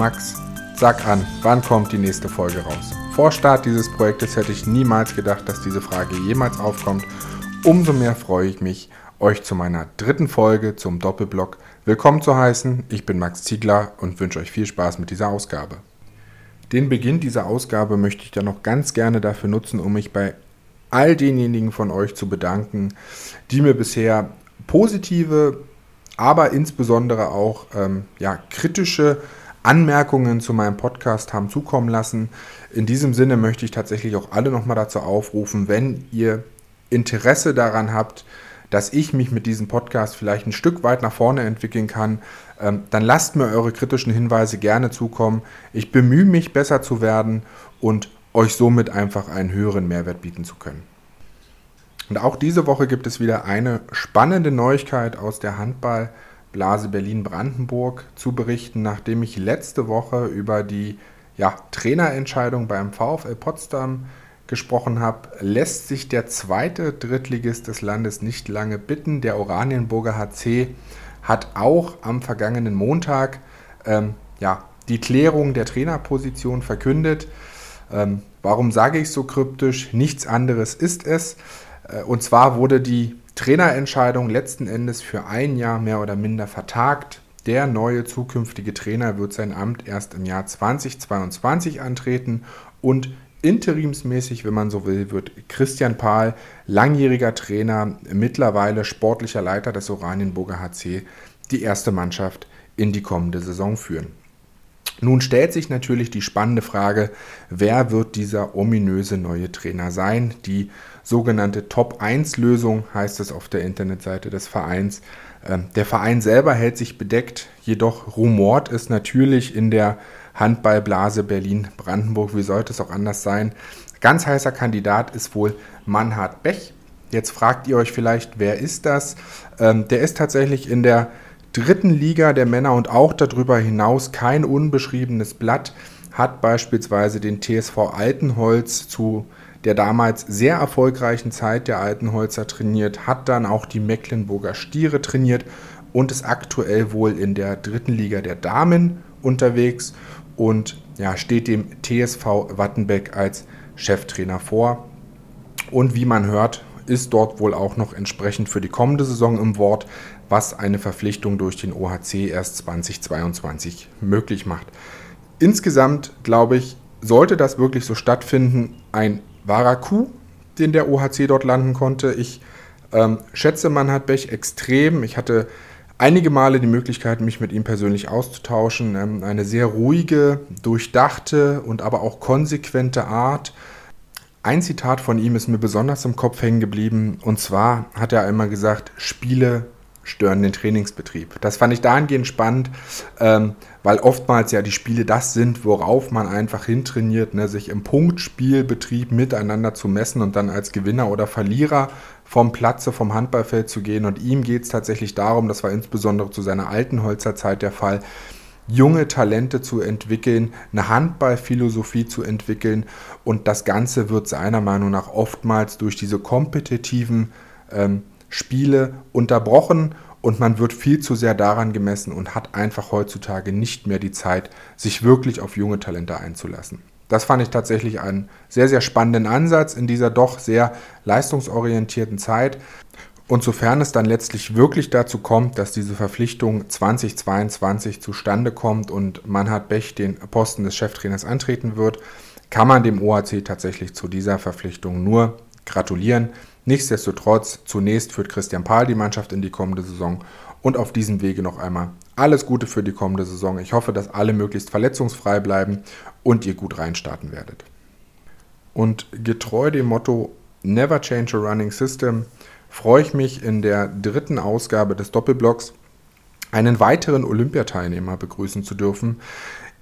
Max, sag an, wann kommt die nächste Folge raus? Vor Start dieses Projektes hätte ich niemals gedacht, dass diese Frage jemals aufkommt. Umso mehr freue ich mich, euch zu meiner dritten Folge zum Doppelblock willkommen zu heißen. Ich bin Max Ziegler und wünsche euch viel Spaß mit dieser Ausgabe. Den Beginn dieser Ausgabe möchte ich dann noch ganz gerne dafür nutzen, um mich bei all denjenigen von euch zu bedanken, die mir bisher positive, aber insbesondere auch ähm, ja, kritische Anmerkungen zu meinem Podcast haben zukommen lassen. In diesem Sinne möchte ich tatsächlich auch alle nochmal dazu aufrufen, wenn ihr Interesse daran habt, dass ich mich mit diesem Podcast vielleicht ein Stück weit nach vorne entwickeln kann, ähm, dann lasst mir eure kritischen Hinweise gerne zukommen. Ich bemühe mich, besser zu werden und euch somit einfach einen höheren Mehrwert bieten zu können. Und auch diese Woche gibt es wieder eine spannende Neuigkeit aus der Handballblase Berlin-Brandenburg zu berichten, nachdem ich letzte Woche über die ja, Trainerentscheidung beim VfL Potsdam gesprochen habe, lässt sich der zweite Drittligist des Landes nicht lange bitten. Der Oranienburger HC hat auch am vergangenen Montag ähm, ja, die Klärung der Trainerposition verkündet. Ähm, warum sage ich so kryptisch? Nichts anderes ist es. Äh, und zwar wurde die Trainerentscheidung letzten Endes für ein Jahr mehr oder minder vertagt. Der neue zukünftige Trainer wird sein Amt erst im Jahr 2022 antreten und interimsmäßig, wenn man so will, wird Christian Pahl, langjähriger Trainer, mittlerweile sportlicher Leiter des Oranienburger HC, die erste Mannschaft in die kommende Saison führen. Nun stellt sich natürlich die spannende Frage, wer wird dieser ominöse neue Trainer sein? Die sogenannte Top-1-Lösung heißt es auf der Internetseite des Vereins. Ähm, der Verein selber hält sich bedeckt, jedoch rumort es natürlich in der Handballblase Berlin-Brandenburg. Wie sollte es auch anders sein? Ganz heißer Kandidat ist wohl Manhard Bech. Jetzt fragt ihr euch vielleicht, wer ist das? Ähm, der ist tatsächlich in der dritten Liga der Männer und auch darüber hinaus kein unbeschriebenes Blatt, hat beispielsweise den TSV Altenholz zu der damals sehr erfolgreichen Zeit der Altenholzer trainiert, hat dann auch die Mecklenburger Stiere trainiert und ist aktuell wohl in der dritten Liga der Damen unterwegs und ja, steht dem TSV Wattenbeck als Cheftrainer vor. Und wie man hört, ist dort wohl auch noch entsprechend für die kommende Saison im Wort, was eine Verpflichtung durch den OHC erst 2022 möglich macht. Insgesamt glaube ich, sollte das wirklich so stattfinden, ein wahrer Coup, den der OHC dort landen konnte. Ich ähm, schätze Manhard Bech extrem. Ich hatte einige Male die Möglichkeit, mich mit ihm persönlich auszutauschen. Ähm, eine sehr ruhige, durchdachte und aber auch konsequente Art. Ein Zitat von ihm ist mir besonders im Kopf hängen geblieben. Und zwar hat er einmal gesagt, Spiele stören den Trainingsbetrieb. Das fand ich dahingehend spannend, ähm, weil oftmals ja die Spiele das sind, worauf man einfach hintrainiert, ne, sich im Punktspielbetrieb miteinander zu messen und dann als Gewinner oder Verlierer vom Platze, vom Handballfeld zu gehen. Und ihm geht es tatsächlich darum, das war insbesondere zu seiner alten Holzerzeit der Fall, junge Talente zu entwickeln, eine Handballphilosophie zu entwickeln. Und das Ganze wird seiner Meinung nach oftmals durch diese kompetitiven ähm, Spiele unterbrochen und man wird viel zu sehr daran gemessen und hat einfach heutzutage nicht mehr die Zeit, sich wirklich auf junge Talente einzulassen. Das fand ich tatsächlich einen sehr, sehr spannenden Ansatz in dieser doch sehr leistungsorientierten Zeit. Und sofern es dann letztlich wirklich dazu kommt, dass diese Verpflichtung 2022 zustande kommt und Manhard Bech den Posten des Cheftrainers antreten wird, kann man dem OHC tatsächlich zu dieser Verpflichtung nur gratulieren. Nichtsdestotrotz, zunächst führt Christian Pahl die Mannschaft in die kommende Saison und auf diesem Wege noch einmal alles Gute für die kommende Saison. Ich hoffe, dass alle möglichst verletzungsfrei bleiben und ihr gut reinstarten werdet. Und getreu dem Motto Never Change a Running System freue ich mich in der dritten Ausgabe des Doppelblocks einen weiteren Olympiateilnehmer begrüßen zu dürfen.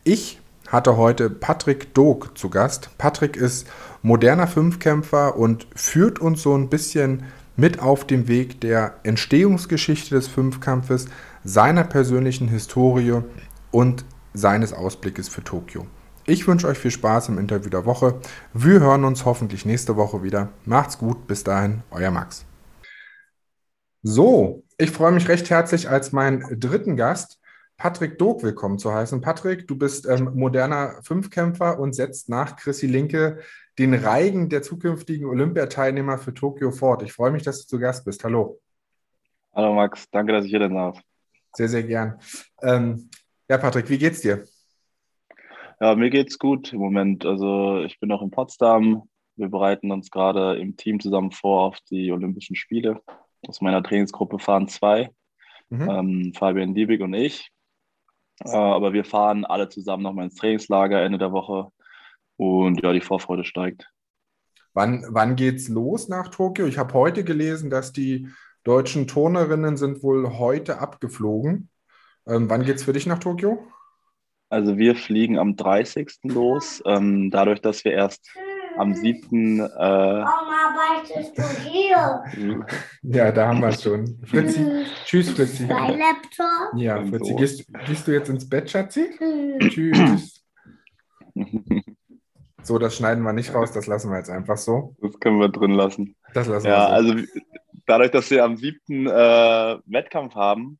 Ich hatte heute Patrick Dog zu Gast. Patrick ist moderner Fünfkämpfer und führt uns so ein bisschen mit auf dem Weg der Entstehungsgeschichte des Fünfkampfes, seiner persönlichen Historie und seines Ausblickes für Tokio. Ich wünsche euch viel Spaß im Interview der Woche. Wir hören uns hoffentlich nächste Woche wieder. Macht's gut, bis dahin, euer Max. So, ich freue mich recht herzlich als meinen dritten Gast Patrick Dog willkommen zu heißen. Patrick, du bist ähm, moderner Fünfkämpfer und setzt nach Chrissy Linke den Reigen der zukünftigen Olympiateilnehmer für Tokio fort. Ich freue mich, dass du zu Gast bist. Hallo. Hallo Max, danke, dass ich hier sein darf. Sehr, sehr gern. Ähm, ja, Patrick, wie geht's dir? Ja, mir geht's gut im Moment. Also ich bin noch in Potsdam. Wir bereiten uns gerade im Team zusammen vor auf die Olympischen Spiele. Aus meiner Trainingsgruppe fahren zwei, mhm. ähm, Fabian Diebig und ich. Äh, aber wir fahren alle zusammen nochmal ins Trainingslager Ende der Woche. Und ja, die Vorfreude steigt. Wann, wann geht's los nach Tokio? Ich habe heute gelesen, dass die deutschen Turnerinnen sind wohl heute abgeflogen. Ähm, wann geht's für dich nach Tokio? Also wir fliegen am 30. los. Ähm, dadurch, dass wir erst am 7. Äh, Warum arbeitest du hier? Ja, da haben wir es schon. Fritzi, tschüss Fritzi. Bei Laptop? Ja, Fritzi, gehst, gehst, du jetzt ins Bett, Schatzi? tschüss. So, das schneiden wir nicht raus, das lassen wir jetzt einfach so. Das können wir drin lassen. Das lassen ja, wir so. also dadurch, dass wir am 7. Äh, Wettkampf haben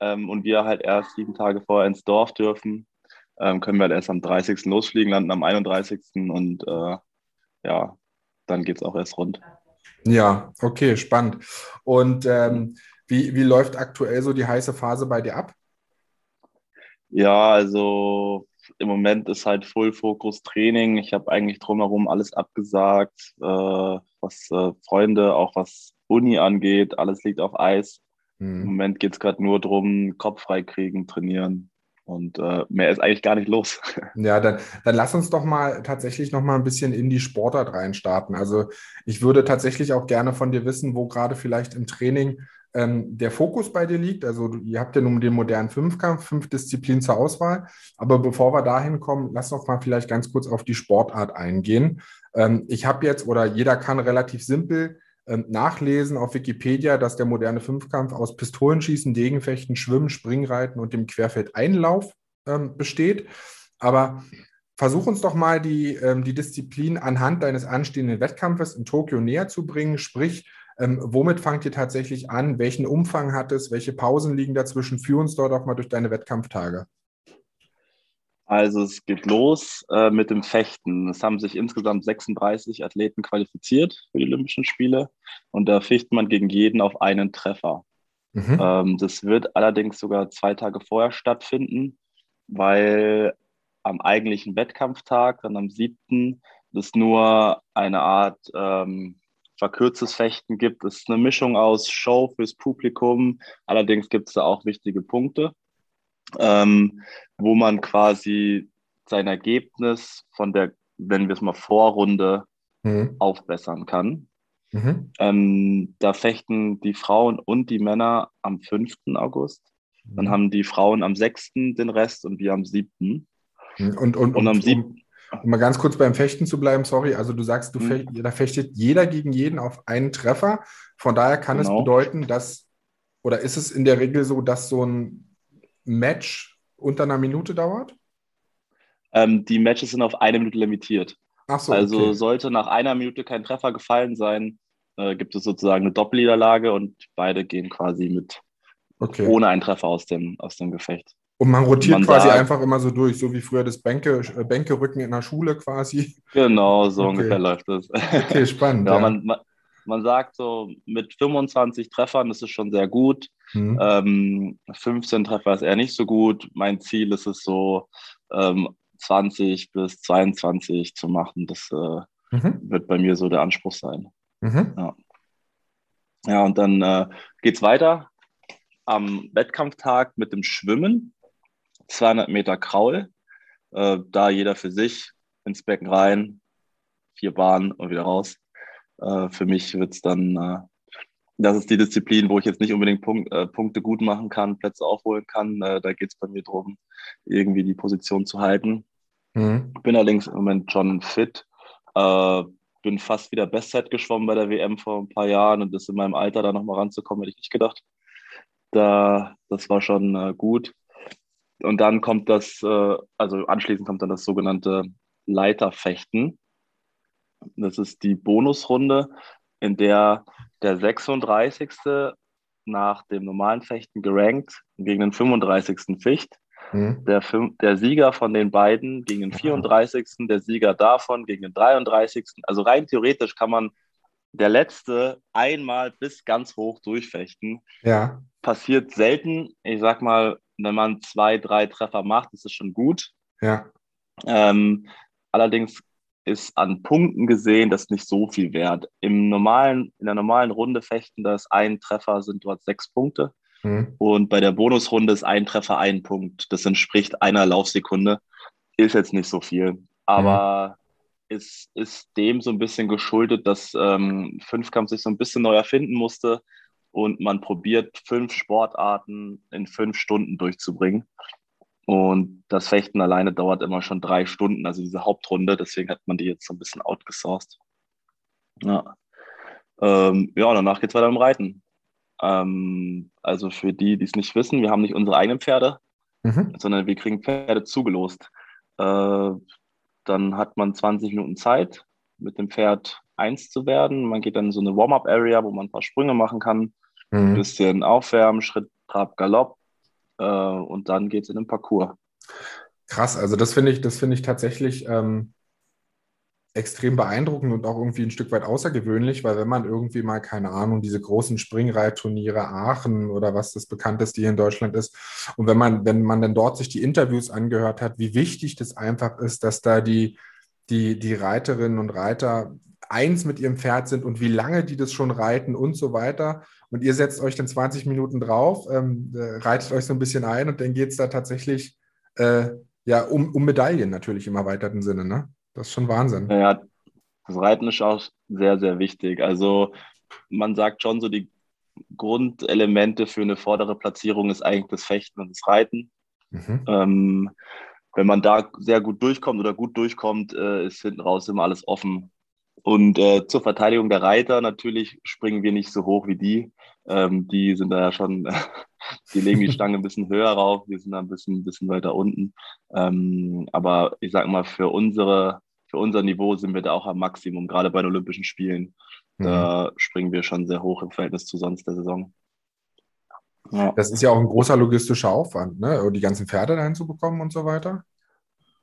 ähm, und wir halt erst sieben Tage vorher ins Dorf dürfen, ähm, können wir halt erst am 30. losfliegen, landen am 31. und äh, ja, dann geht es auch erst rund. Ja, okay, spannend. Und ähm, wie, wie läuft aktuell so die heiße Phase bei dir ab? Ja, also im Moment ist halt Full Focus Training. Ich habe eigentlich drumherum alles abgesagt, äh, was äh, Freunde, auch was Uni angeht. Alles liegt auf Eis. Mhm. Im Moment geht es gerade nur darum, Kopf frei kriegen, trainieren. Und äh, mehr ist eigentlich gar nicht los. Ja, dann, dann lass uns doch mal tatsächlich noch mal ein bisschen in die Sportart reinstarten. Also ich würde tatsächlich auch gerne von dir wissen, wo gerade vielleicht im Training ähm, der Fokus bei dir liegt. Also ihr habt ja nun den modernen Fünfkampf, fünf Disziplinen zur Auswahl. Aber bevor wir dahin kommen, lass doch mal vielleicht ganz kurz auf die Sportart eingehen. Ähm, ich habe jetzt, oder jeder kann relativ simpel nachlesen auf Wikipedia, dass der moderne Fünfkampf aus Pistolenschießen, Degenfechten, Schwimmen, Springreiten und dem Querfeldeinlauf ähm, besteht. Aber versuch uns doch mal die, ähm, die Disziplin anhand deines anstehenden Wettkampfes in Tokio näher zu bringen. Sprich, ähm, womit fangt ihr tatsächlich an? Welchen Umfang hat es? Welche Pausen liegen dazwischen? Führ uns dort auch mal durch deine Wettkampftage. Also es geht los äh, mit dem Fechten. Es haben sich insgesamt 36 Athleten qualifiziert für die Olympischen Spiele und da ficht man gegen jeden auf einen Treffer. Mhm. Ähm, das wird allerdings sogar zwei Tage vorher stattfinden, weil am eigentlichen Wettkampftag, dann am 7., es nur eine Art ähm, verkürztes Fechten gibt. Es ist eine Mischung aus Show fürs Publikum, allerdings gibt es da auch wichtige Punkte ähm, wo man quasi sein Ergebnis von der, wenn wir es mal Vorrunde, mhm. aufbessern kann. Mhm. Ähm, da fechten die Frauen und die Männer am 5. August. Mhm. Dann haben die Frauen am 6. den Rest und wir am 7. Mhm. Und, und, und am 7. Um mal ganz kurz beim Fechten zu bleiben, sorry, also du sagst, du mhm. fecht, da fechtet jeder gegen jeden auf einen Treffer. Von daher kann genau. es bedeuten, dass, oder ist es in der Regel so, dass so ein Match unter einer Minute dauert? Ähm, die Matches sind auf eine Minute limitiert. Ach so, also okay. sollte nach einer Minute kein Treffer gefallen sein, äh, gibt es sozusagen eine Doppelniederlage und beide gehen quasi mit okay. ohne einen Treffer aus dem, aus dem Gefecht. Und man rotiert man quasi sagt, einfach immer so durch, so wie früher das Bänke, äh, Bänkerücken in der Schule quasi. Genau, so okay. ungefähr läuft das. Okay, spannend. ja, ja. Man, man, man sagt so, mit 25 Treffern ist es schon sehr gut. Mhm. Ähm, 15 Treffer ist eher nicht so gut. Mein Ziel ist es so, ähm, 20 bis 22 zu machen. Das äh, mhm. wird bei mir so der Anspruch sein. Mhm. Ja. ja, und dann äh, geht es weiter am Wettkampftag mit dem Schwimmen. 200 Meter Kraul. Äh, da jeder für sich ins Becken rein, vier Bahnen und wieder raus. Äh, für mich wird es dann, äh, das ist die Disziplin, wo ich jetzt nicht unbedingt Punkt, äh, Punkte gut machen kann, Plätze aufholen kann. Äh, da geht es bei mir darum, irgendwie die Position zu halten. Mhm. Bin allerdings im Moment schon fit. Äh, bin fast wieder Bestzeit geschwommen bei der WM vor ein paar Jahren und das in meinem Alter da nochmal ranzukommen, hätte ich nicht gedacht. Da, das war schon äh, gut. Und dann kommt das, also anschließend kommt dann das sogenannte Leiterfechten. Das ist die Bonusrunde, in der der 36. nach dem normalen Fechten gerankt gegen den 35. Ficht. Mhm. Der, der, Sieger von den beiden gegen den 34., der Sieger davon gegen den 33. Also rein theoretisch kann man der letzte einmal bis ganz hoch durchfechten. Ja. Passiert selten. Ich sag mal, wenn man zwei, drei Treffer macht, ist es schon gut. Ja. Ähm, allerdings ist an Punkten gesehen das nicht so viel wert. Im normalen, in der normalen Runde fechten, da ist ein Treffer, sind dort sechs Punkte. Mhm. Und bei der Bonusrunde ist ein Treffer ein Punkt. Das entspricht einer Laufsekunde. Ist jetzt nicht so viel. Aber mhm. ist, ist dem so ein bisschen geschuldet, dass ähm, Fünfkampf sich so ein bisschen neu erfinden musste und man probiert, fünf Sportarten in fünf Stunden durchzubringen. Und das Fechten alleine dauert immer schon drei Stunden, also diese Hauptrunde. Deswegen hat man die jetzt so ein bisschen outgesourced. Ja, ähm, ja danach geht es weiter im Reiten. Ähm, also für die, die es nicht wissen, wir haben nicht unsere eigenen Pferde, mhm. sondern wir kriegen Pferde zugelost. Äh, dann hat man 20 Minuten Zeit, mit dem Pferd eins zu werden. Man geht dann in so eine Warm-up-Area, wo man ein paar Sprünge machen kann, mhm. ein bisschen aufwärmen, Schritt, Trab, Galopp und dann geht es in den Parcours. Krass, also das finde ich, das finde ich tatsächlich ähm, extrem beeindruckend und auch irgendwie ein Stück weit außergewöhnlich, weil wenn man irgendwie mal, keine Ahnung, diese großen Springreitturniere Aachen oder was das bekannteste hier in Deutschland ist, und wenn man, wenn man dann dort sich die Interviews angehört hat, wie wichtig das einfach ist, dass da die, die, die Reiterinnen und Reiter eins mit ihrem Pferd sind und wie lange die das schon reiten und so weiter. Und ihr setzt euch dann 20 Minuten drauf, ähm, äh, reitet euch so ein bisschen ein und dann geht es da tatsächlich äh, ja, um, um Medaillen natürlich im erweiterten Sinne. Ne? Das ist schon Wahnsinn. Ja, das Reiten ist auch sehr, sehr wichtig. Also man sagt schon so, die Grundelemente für eine vordere Platzierung ist eigentlich das Fechten und das Reiten. Mhm. Ähm, wenn man da sehr gut durchkommt oder gut durchkommt, äh, ist hinten raus immer alles offen. Und äh, zur Verteidigung der Reiter natürlich springen wir nicht so hoch wie die. Ähm, die sind da ja schon, die legen die Stange ein bisschen höher rauf, wir sind da ein bisschen, ein bisschen weiter unten. Ähm, aber ich sag mal, für unsere für unser Niveau sind wir da auch am Maximum, gerade bei den Olympischen Spielen. Da mhm. springen wir schon sehr hoch im Verhältnis zu sonst der Saison. Ja. Das ist ja auch ein großer logistischer Aufwand, ne? die ganzen Pferde dahin zu bekommen und so weiter.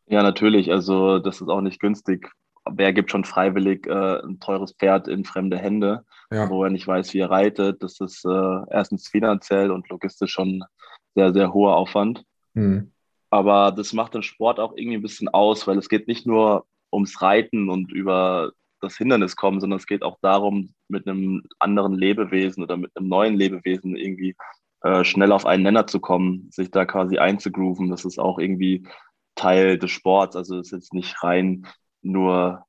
Ja, natürlich. Also, das ist auch nicht günstig. Wer gibt schon freiwillig äh, ein teures Pferd in fremde Hände, ja. wo er nicht weiß, wie er reitet? Das ist äh, erstens finanziell und logistisch schon sehr, sehr hoher Aufwand. Mhm. Aber das macht den Sport auch irgendwie ein bisschen aus, weil es geht nicht nur ums Reiten und über das Hindernis kommen, sondern es geht auch darum, mit einem anderen Lebewesen oder mit einem neuen Lebewesen irgendwie äh, schnell auf einen Nenner zu kommen, sich da quasi einzugrooven. Das ist auch irgendwie Teil des Sports. Also es ist jetzt nicht rein nur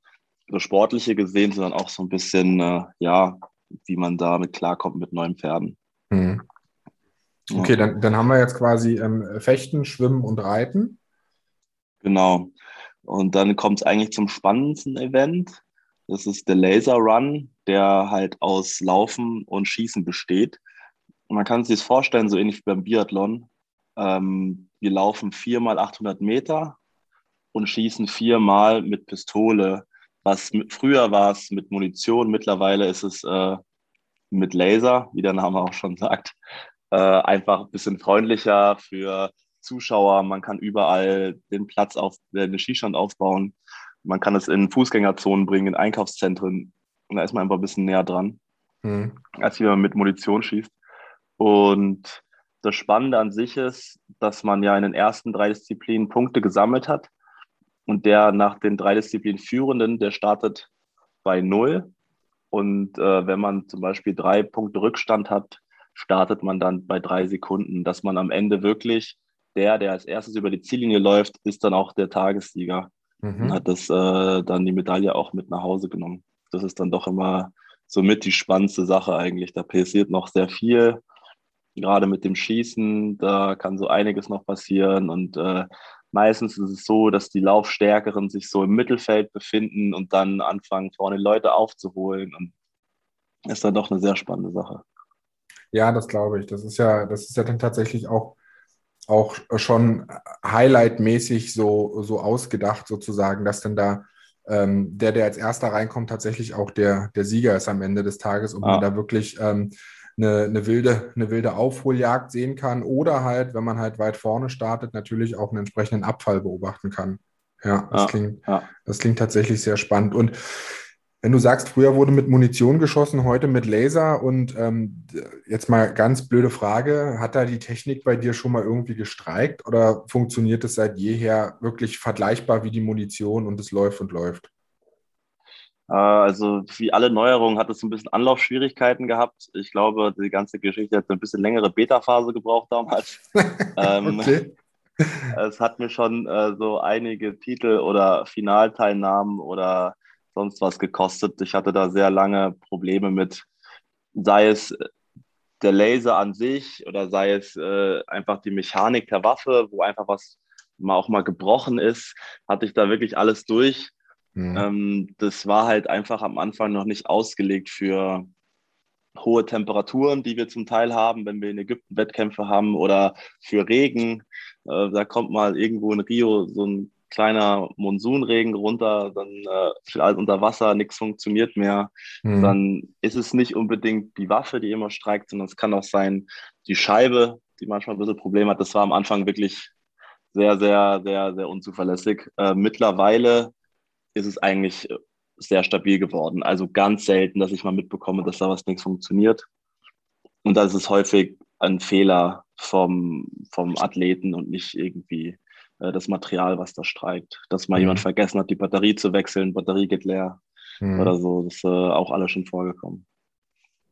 das Sportliche gesehen, sondern auch so ein bisschen, äh, ja, wie man damit klarkommt mit neuen Pferden. Mhm. Okay, ja. dann, dann haben wir jetzt quasi ähm, Fechten, Schwimmen und Reiten. Genau. Und dann kommt es eigentlich zum spannendsten Event. Das ist der Laser Run, der halt aus Laufen und Schießen besteht. Und man kann sich das vorstellen, so ähnlich wie beim Biathlon. Ähm, wir laufen viermal 800 Meter und schießen viermal mit Pistole. Was mit, früher war es mit Munition, mittlerweile ist es äh, mit Laser, wie der Name auch schon sagt. Äh, einfach ein bisschen freundlicher für Zuschauer, man kann überall den Platz auf, äh, den Skistand aufbauen. Man kann es in Fußgängerzonen bringen, in Einkaufszentren. Und da ist man einfach ein bisschen näher dran, mhm. als wenn man mit Munition schießt. Und das Spannende an sich ist, dass man ja in den ersten drei Disziplinen Punkte gesammelt hat. Und der nach den drei Disziplinen Führenden, der startet bei Null. Und äh, wenn man zum Beispiel drei Punkte Rückstand hat, startet man dann bei drei Sekunden, dass man am Ende wirklich der, der als erstes über die Ziellinie läuft, ist dann auch der Tagessieger mhm. und hat das äh, dann die Medaille auch mit nach Hause genommen. Das ist dann doch immer somit die spannendste Sache eigentlich. Da passiert noch sehr viel, gerade mit dem Schießen, da kann so einiges noch passieren und äh, meistens ist es so, dass die Laufstärkeren sich so im Mittelfeld befinden und dann anfangen, vorne Leute aufzuholen und ist dann doch eine sehr spannende Sache. Ja, das glaube ich. Das ist ja, das ist ja dann tatsächlich auch auch schon highlightmäßig so, so ausgedacht, sozusagen, dass dann da ähm, der, der als erster reinkommt, tatsächlich auch der, der Sieger ist am Ende des Tages und ah. man da wirklich ähm, eine, eine, wilde, eine wilde Aufholjagd sehen kann oder halt, wenn man halt weit vorne startet, natürlich auch einen entsprechenden Abfall beobachten kann. Ja, das, ja, klingt, ja. das klingt tatsächlich sehr spannend. Und wenn du sagst, früher wurde mit Munition geschossen, heute mit Laser und ähm, jetzt mal ganz blöde Frage, hat da die Technik bei dir schon mal irgendwie gestreikt oder funktioniert es seit jeher wirklich vergleichbar wie die Munition und es läuft und läuft? Äh, also wie alle Neuerungen hat es ein bisschen Anlaufschwierigkeiten gehabt. Ich glaube, die ganze Geschichte hat ein bisschen längere Beta-Phase gebraucht damals. ähm, okay. Es hat mir schon äh, so einige Titel oder Finalteilnahmen oder sonst was gekostet. Ich hatte da sehr lange Probleme mit, sei es der Laser an sich oder sei es äh, einfach die Mechanik der Waffe, wo einfach was mal auch mal gebrochen ist, hatte ich da wirklich alles durch. Mhm. Ähm, das war halt einfach am Anfang noch nicht ausgelegt für hohe Temperaturen, die wir zum Teil haben, wenn wir in Ägypten Wettkämpfe haben oder für Regen. Äh, da kommt mal irgendwo in Rio so ein kleiner Monsunregen runter, dann äh, steht alles unter Wasser, nichts funktioniert mehr. Mhm. Dann ist es nicht unbedingt die Waffe, die immer streikt, sondern es kann auch sein, die Scheibe, die manchmal ein bisschen Probleme hat. Das war am Anfang wirklich sehr, sehr, sehr, sehr unzuverlässig. Äh, mittlerweile ist es eigentlich sehr stabil geworden. Also ganz selten, dass ich mal mitbekomme, dass da was nichts funktioniert. Und das ist häufig ein Fehler vom, vom Athleten und nicht irgendwie äh, das Material, was da streikt. Dass mal mhm. jemand vergessen hat, die Batterie zu wechseln, Batterie geht leer mhm. oder so. Das ist äh, auch alles schon vorgekommen.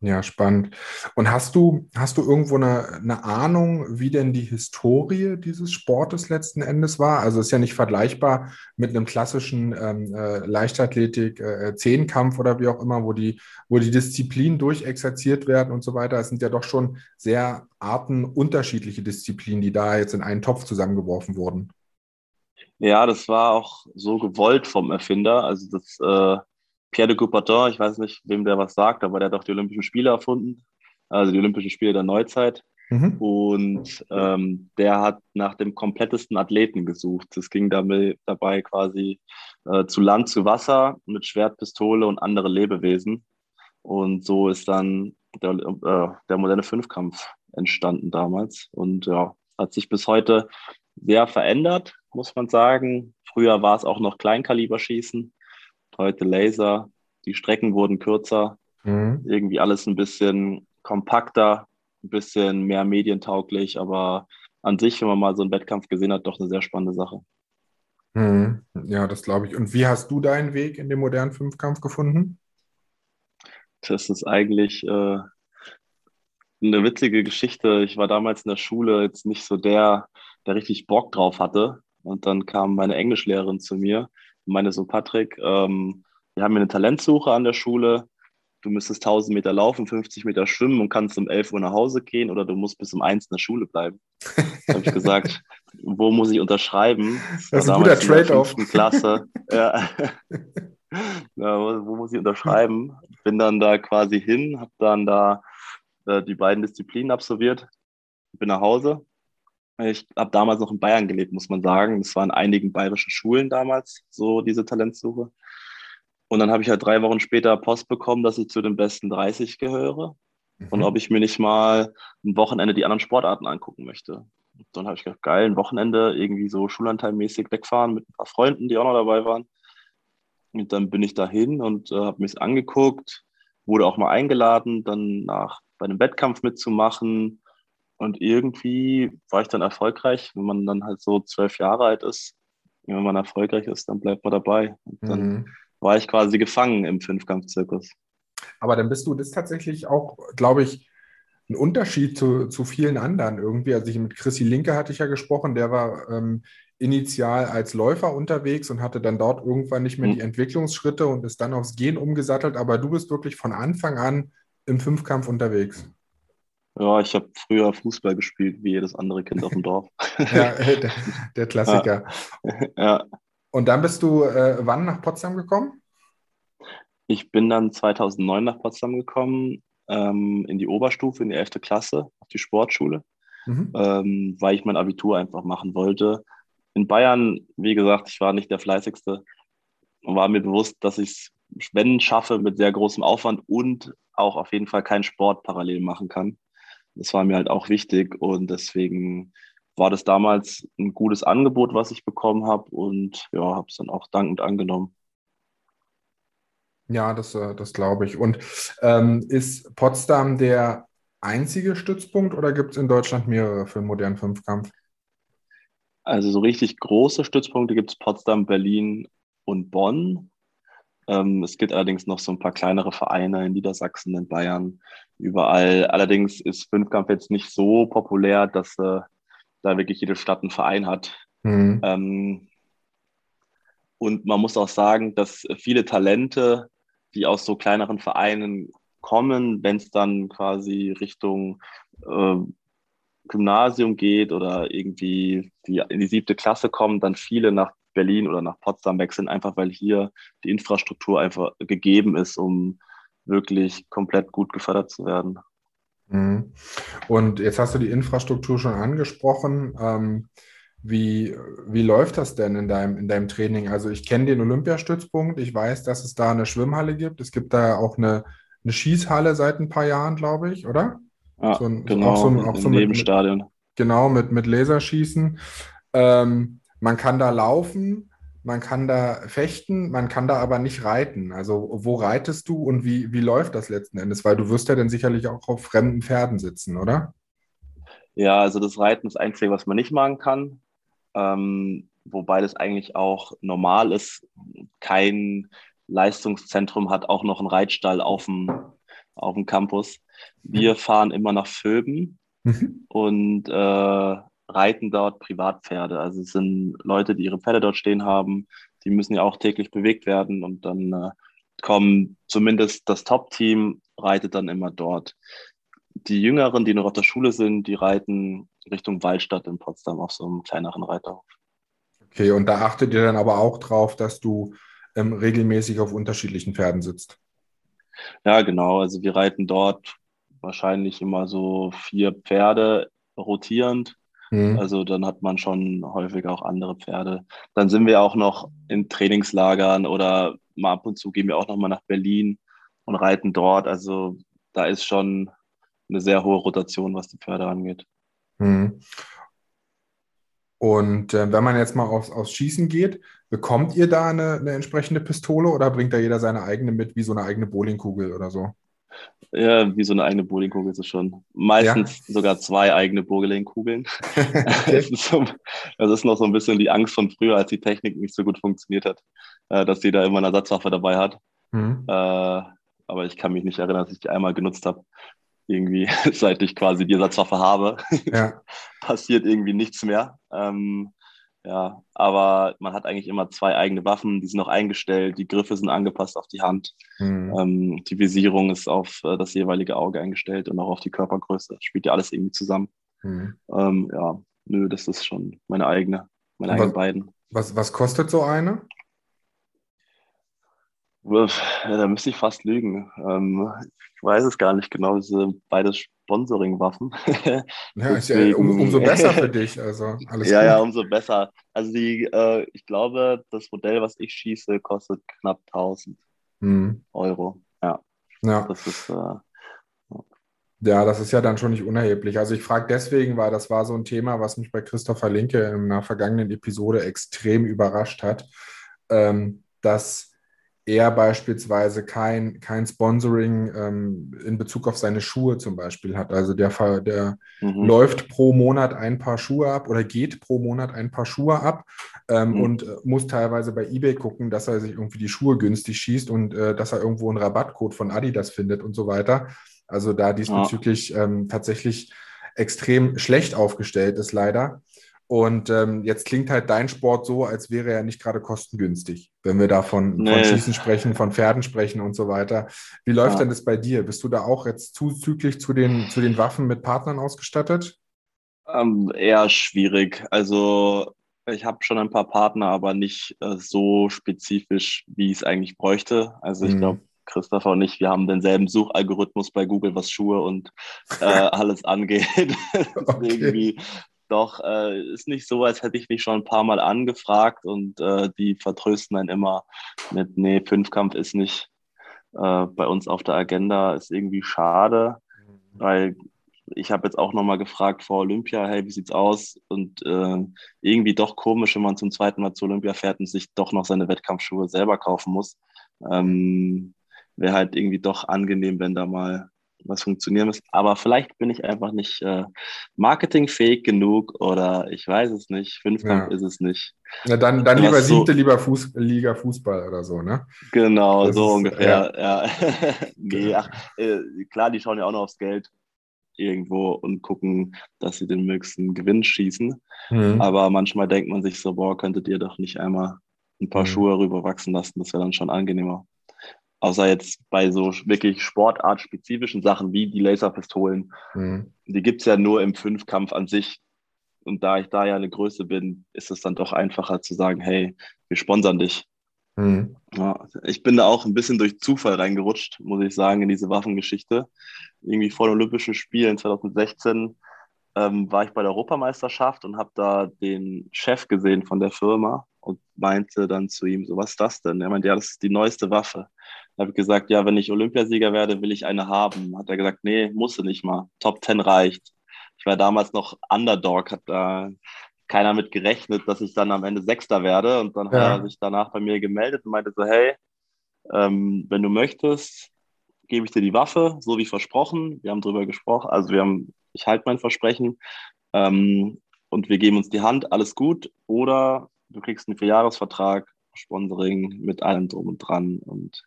Ja, spannend. Und hast du, hast du irgendwo eine, eine Ahnung, wie denn die Historie dieses Sportes letzten Endes war? Also ist ja nicht vergleichbar mit einem klassischen ähm, äh, Leichtathletik, äh, Zehnkampf oder wie auch immer, wo die, wo die Disziplinen durchexerziert werden und so weiter. Es sind ja doch schon sehr artenunterschiedliche Disziplinen, die da jetzt in einen Topf zusammengeworfen wurden. Ja, das war auch so gewollt vom Erfinder. Also das äh Pierre de Coubertin, ich weiß nicht, wem der was sagt, aber der hat auch die Olympischen Spiele erfunden, also die Olympischen Spiele der Neuzeit. Mhm. Und ähm, der hat nach dem komplettesten Athleten gesucht. Es ging damit, dabei quasi äh, zu Land, zu Wasser mit Schwertpistole und andere Lebewesen. Und so ist dann der, äh, der moderne Fünfkampf entstanden damals. Und ja, hat sich bis heute sehr verändert, muss man sagen. Früher war es auch noch Kleinkaliberschießen heute Laser, die Strecken wurden kürzer, mhm. irgendwie alles ein bisschen kompakter, ein bisschen mehr medientauglich, aber an sich, wenn man mal so einen Wettkampf gesehen hat, doch eine sehr spannende Sache. Mhm. Ja, das glaube ich. Und wie hast du deinen Weg in den modernen Fünfkampf gefunden? Das ist eigentlich äh, eine witzige Geschichte. Ich war damals in der Schule jetzt nicht so der, der richtig Bock drauf hatte. Und dann kam meine Englischlehrerin zu mir meine so, Patrick, ähm, wir haben hier eine Talentsuche an der Schule. Du müsstest 1000 Meter laufen, 50 Meter schwimmen und kannst um 11 Uhr nach Hause gehen oder du musst bis um 1 in der Schule bleiben. Da habe ich gesagt, wo muss ich unterschreiben? Das, das ist ein guter Trade-off. Klasse. ja. ja, wo, wo, muss ich unterschreiben? Bin dann da quasi hin, habe dann da äh, die beiden Disziplinen absolviert, bin nach Hause ich habe damals noch in Bayern gelebt, muss man sagen. Das war in einigen bayerischen Schulen damals, so diese Talentsuche. Und dann habe ich halt drei Wochen später Post bekommen, dass ich zu den besten 30 gehöre mhm. und ob ich mir nicht mal ein Wochenende die anderen Sportarten angucken möchte. Und dann habe ich gedacht, geil, ein Wochenende irgendwie so schulanteilmäßig wegfahren mit ein paar Freunden, die auch noch dabei waren. Und dann bin ich dahin und äh, habe mir es angeguckt, wurde auch mal eingeladen, dann nach bei einem Wettkampf mitzumachen und irgendwie war ich dann erfolgreich, wenn man dann halt so zwölf Jahre alt ist. Wenn man erfolgreich ist, dann bleibt man dabei. Und dann mhm. war ich quasi gefangen im Fünfkampfzirkus. Aber dann bist du das tatsächlich auch, glaube ich, ein Unterschied zu, zu vielen anderen irgendwie. Also ich mit Chrissy Linke hatte ich ja gesprochen, der war ähm, initial als Läufer unterwegs und hatte dann dort irgendwann nicht mehr mhm. die Entwicklungsschritte und ist dann aufs Gehen umgesattelt. Aber du bist wirklich von Anfang an im Fünfkampf unterwegs. Ja, ich habe früher Fußball gespielt, wie jedes andere Kind auf dem Dorf. ja, der, der Klassiker. Ja. ja. Und dann bist du äh, wann nach Potsdam gekommen? Ich bin dann 2009 nach Potsdam gekommen, ähm, in die Oberstufe, in die 11. Klasse, auf die Sportschule, mhm. ähm, weil ich mein Abitur einfach machen wollte. In Bayern, wie gesagt, ich war nicht der Fleißigste und war mir bewusst, dass ich es wenn schaffe, mit sehr großem Aufwand und auch auf jeden Fall keinen Sport parallel machen kann. Das war mir halt auch wichtig und deswegen war das damals ein gutes Angebot, was ich bekommen habe und ja, habe es dann auch dankend angenommen. Ja, das, äh, das glaube ich. Und ähm, ist Potsdam der einzige Stützpunkt oder gibt es in Deutschland mehrere für modernen Fünfkampf? Also so richtig große Stützpunkte gibt es Potsdam, Berlin und Bonn. Ähm, es gibt allerdings noch so ein paar kleinere Vereine in Niedersachsen, in Bayern, überall. Allerdings ist Fünfkampf jetzt nicht so populär, dass äh, da wirklich jede Stadt einen Verein hat. Mhm. Ähm, und man muss auch sagen, dass viele Talente, die aus so kleineren Vereinen kommen, wenn es dann quasi Richtung äh, Gymnasium geht oder irgendwie die, in die siebte Klasse kommen, dann viele nach Berlin oder nach Potsdam wechseln, einfach weil hier die Infrastruktur einfach gegeben ist, um wirklich komplett gut gefördert zu werden. Mhm. Und jetzt hast du die Infrastruktur schon angesprochen. Ähm, wie, wie läuft das denn in deinem, in deinem Training? Also ich kenne den Olympiastützpunkt, ich weiß, dass es da eine Schwimmhalle gibt. Es gibt da auch eine, eine Schießhalle seit ein paar Jahren, glaube ich, oder? Ja, so ein, genau, auch so, auch so Nebenstadion. Mit, genau, mit, mit Laserschießen. Ähm, man kann da laufen, man kann da fechten, man kann da aber nicht reiten. Also wo reitest du und wie, wie läuft das letzten Endes? Weil du wirst ja dann sicherlich auch auf fremden Pferden sitzen, oder? Ja, also das Reiten ist Einzige, was man nicht machen kann. Ähm, wobei das eigentlich auch normal ist. Kein Leistungszentrum hat auch noch einen Reitstall auf dem, auf dem Campus. Wir fahren immer nach Föben mhm. und äh, reiten dort Privatpferde. Also es sind Leute, die ihre Pferde dort stehen haben, die müssen ja auch täglich bewegt werden und dann äh, kommen zumindest das Top-Team reitet dann immer dort. Die Jüngeren, die noch auf der Schule sind, die reiten Richtung Waldstadt in Potsdam auf so einem kleineren Reiterhof. Okay, und da achtet ihr dann aber auch drauf, dass du ähm, regelmäßig auf unterschiedlichen Pferden sitzt? Ja, genau. Also wir reiten dort wahrscheinlich immer so vier Pferde rotierend Mhm. Also dann hat man schon häufig auch andere Pferde. Dann sind wir auch noch in Trainingslagern oder mal ab und zu gehen wir auch noch mal nach Berlin und reiten dort. Also da ist schon eine sehr hohe Rotation, was die Pferde angeht. Mhm. Und äh, wenn man jetzt mal aufs, aufs Schießen geht, bekommt ihr da eine, eine, entsprechende Pistole oder bringt da jeder seine eigene mit, wie so eine eigene Bowlingkugel oder so? Ja, wie so eine eigene Bowlingkugel ist es schon. Meistens ja. sogar zwei eigene Bowlingkugeln. das, ist so, das ist noch so ein bisschen die Angst von früher, als die Technik nicht so gut funktioniert hat, äh, dass jeder immer eine Ersatzwaffe dabei hat. Mhm. Äh, aber ich kann mich nicht erinnern, dass ich die einmal genutzt habe. Irgendwie, seit ich quasi die Ersatzwaffe habe, ja. passiert irgendwie nichts mehr. Ähm, ja, aber man hat eigentlich immer zwei eigene Waffen, die sind auch eingestellt, die Griffe sind angepasst auf die Hand, mhm. ähm, die Visierung ist auf äh, das jeweilige Auge eingestellt und auch auf die Körpergröße. Das spielt ja alles irgendwie zusammen. Mhm. Ähm, ja, nö, das ist schon meine eigene, meine eigenen beiden. Was, was kostet so eine? Ja, da müsste ich fast lügen. Ähm, ich weiß es gar nicht genau. Beides Sponsoring-Waffen. ja, ja um, umso besser für dich. Also alles ja, gut. ja, umso besser. Also die, äh, ich glaube, das Modell, was ich schieße, kostet knapp 1000 hm. Euro. Ja. ja. Das ist äh, ja, das ist ja dann schon nicht unerheblich. Also ich frage deswegen, weil das war so ein Thema, was mich bei Christopher Linke in einer vergangenen Episode extrem überrascht hat, ähm, dass er beispielsweise kein, kein Sponsoring ähm, in Bezug auf seine Schuhe zum Beispiel hat. Also der, der mhm. läuft pro Monat ein paar Schuhe ab oder geht pro Monat ein paar Schuhe ab ähm, mhm. und äh, muss teilweise bei eBay gucken, dass er sich irgendwie die Schuhe günstig schießt und äh, dass er irgendwo einen Rabattcode von Adidas findet und so weiter. Also da diesbezüglich ja. ähm, tatsächlich extrem schlecht aufgestellt ist leider. Und ähm, jetzt klingt halt dein Sport so, als wäre er nicht gerade kostengünstig, wenn wir da von, nee. von Schießen sprechen, von Pferden sprechen und so weiter. Wie läuft ja. denn das bei dir? Bist du da auch jetzt zuzüglich zu den, zu den Waffen mit Partnern ausgestattet? Ähm, eher schwierig. Also ich habe schon ein paar Partner, aber nicht äh, so spezifisch, wie ich es eigentlich bräuchte. Also ich mhm. glaube, Christopher und ich, wir haben denselben Suchalgorithmus bei Google, was Schuhe und äh, alles angeht. okay. Irgendwie Doch, äh, ist nicht so, als hätte ich mich schon ein paar Mal angefragt und äh, die vertrösten dann immer mit, nee, Fünfkampf ist nicht äh, bei uns auf der Agenda, ist irgendwie schade, mhm. weil ich habe jetzt auch nochmal gefragt vor Olympia, hey, wie sieht's aus? Und äh, irgendwie doch komisch, wenn man zum zweiten Mal zu Olympia fährt und sich doch noch seine Wettkampfschuhe selber kaufen muss. Ähm, Wäre halt irgendwie doch angenehm, wenn da mal was funktionieren muss. Aber vielleicht bin ich einfach nicht äh, marketingfähig genug oder ich weiß es nicht. Fünfkampf ja. ist es nicht. Ja, dann, dann lieber siebte, so, lieber Fuß, Liga Fußball oder so, ne? Genau, das so ist, ungefähr. Ja. ja. nee, ach, äh, klar, die schauen ja auch noch aufs Geld irgendwo und gucken, dass sie den mögsten Gewinn schießen. Mhm. Aber manchmal denkt man sich so, boah, könntet ihr doch nicht einmal ein paar mhm. Schuhe rüberwachsen lassen, das wäre dann schon angenehmer. Außer jetzt bei so wirklich sportartspezifischen Sachen wie die Laserpistolen. Mhm. Die gibt es ja nur im Fünfkampf an sich. Und da ich da ja eine Größe bin, ist es dann doch einfacher zu sagen, hey, wir sponsern dich. Mhm. Ja, ich bin da auch ein bisschen durch Zufall reingerutscht, muss ich sagen, in diese Waffengeschichte. Irgendwie vor den Olympischen Spielen 2016 ähm, war ich bei der Europameisterschaft und habe da den Chef gesehen von der Firma und meinte dann zu ihm, so was ist das denn? Er meinte, ja, das ist die neueste Waffe. Da habe ich gesagt, ja, wenn ich Olympiasieger werde, will ich eine haben. Hat er gesagt, nee, musste nicht mal. Top 10 reicht. Ich war damals noch Underdog, hat da keiner mit gerechnet, dass ich dann am Ende Sechster werde. Und dann ja. hat er sich danach bei mir gemeldet und meinte so, hey, ähm, wenn du möchtest, gebe ich dir die Waffe, so wie versprochen. Wir haben darüber gesprochen, also wir haben, ich halte mein Versprechen ähm, und wir geben uns die Hand, alles gut. Oder du kriegst einen Vierjahresvertrag, Sponsoring mit allem drum und dran und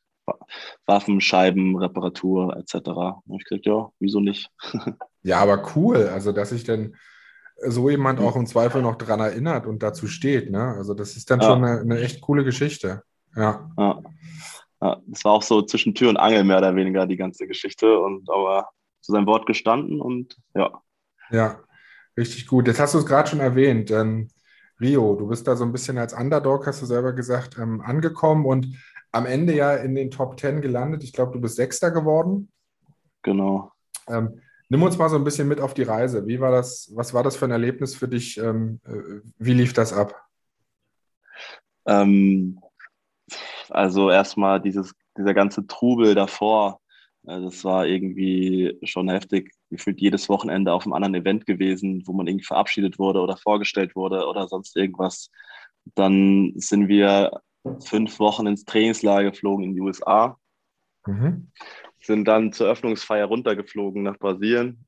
Waffenscheiben, Reparatur etc. Und ich gesagt, ja, wieso nicht? ja, aber cool, also dass sich denn so jemand auch im Zweifel noch daran erinnert und dazu steht. Ne? Also das ist dann ja. schon eine, eine, echt coole Geschichte. Ja. ja. Ja, das war auch so zwischen Tür und Angel mehr oder weniger die ganze Geschichte und aber zu seinem Wort gestanden und ja. Ja, richtig gut. Jetzt hast du es gerade schon erwähnt. Ähm, Rio, du bist da so ein bisschen als Underdog, hast du selber gesagt, ähm, angekommen und am Ende ja in den Top Ten gelandet. Ich glaube, du bist Sechster geworden. Genau. Ähm, nimm uns mal so ein bisschen mit auf die Reise. Wie war das, was war das für ein Erlebnis für dich? Ähm, äh, wie lief das ab? Ähm, also erstmal dieses, dieser ganze Trubel davor. Das war irgendwie schon heftig. Gefühlt jedes Wochenende auf einem anderen Event gewesen, wo man irgendwie verabschiedet wurde oder vorgestellt wurde oder sonst irgendwas. Dann sind wir fünf Wochen ins Trainingslager geflogen in die USA. Mhm. Sind dann zur Öffnungsfeier runtergeflogen nach Brasilien,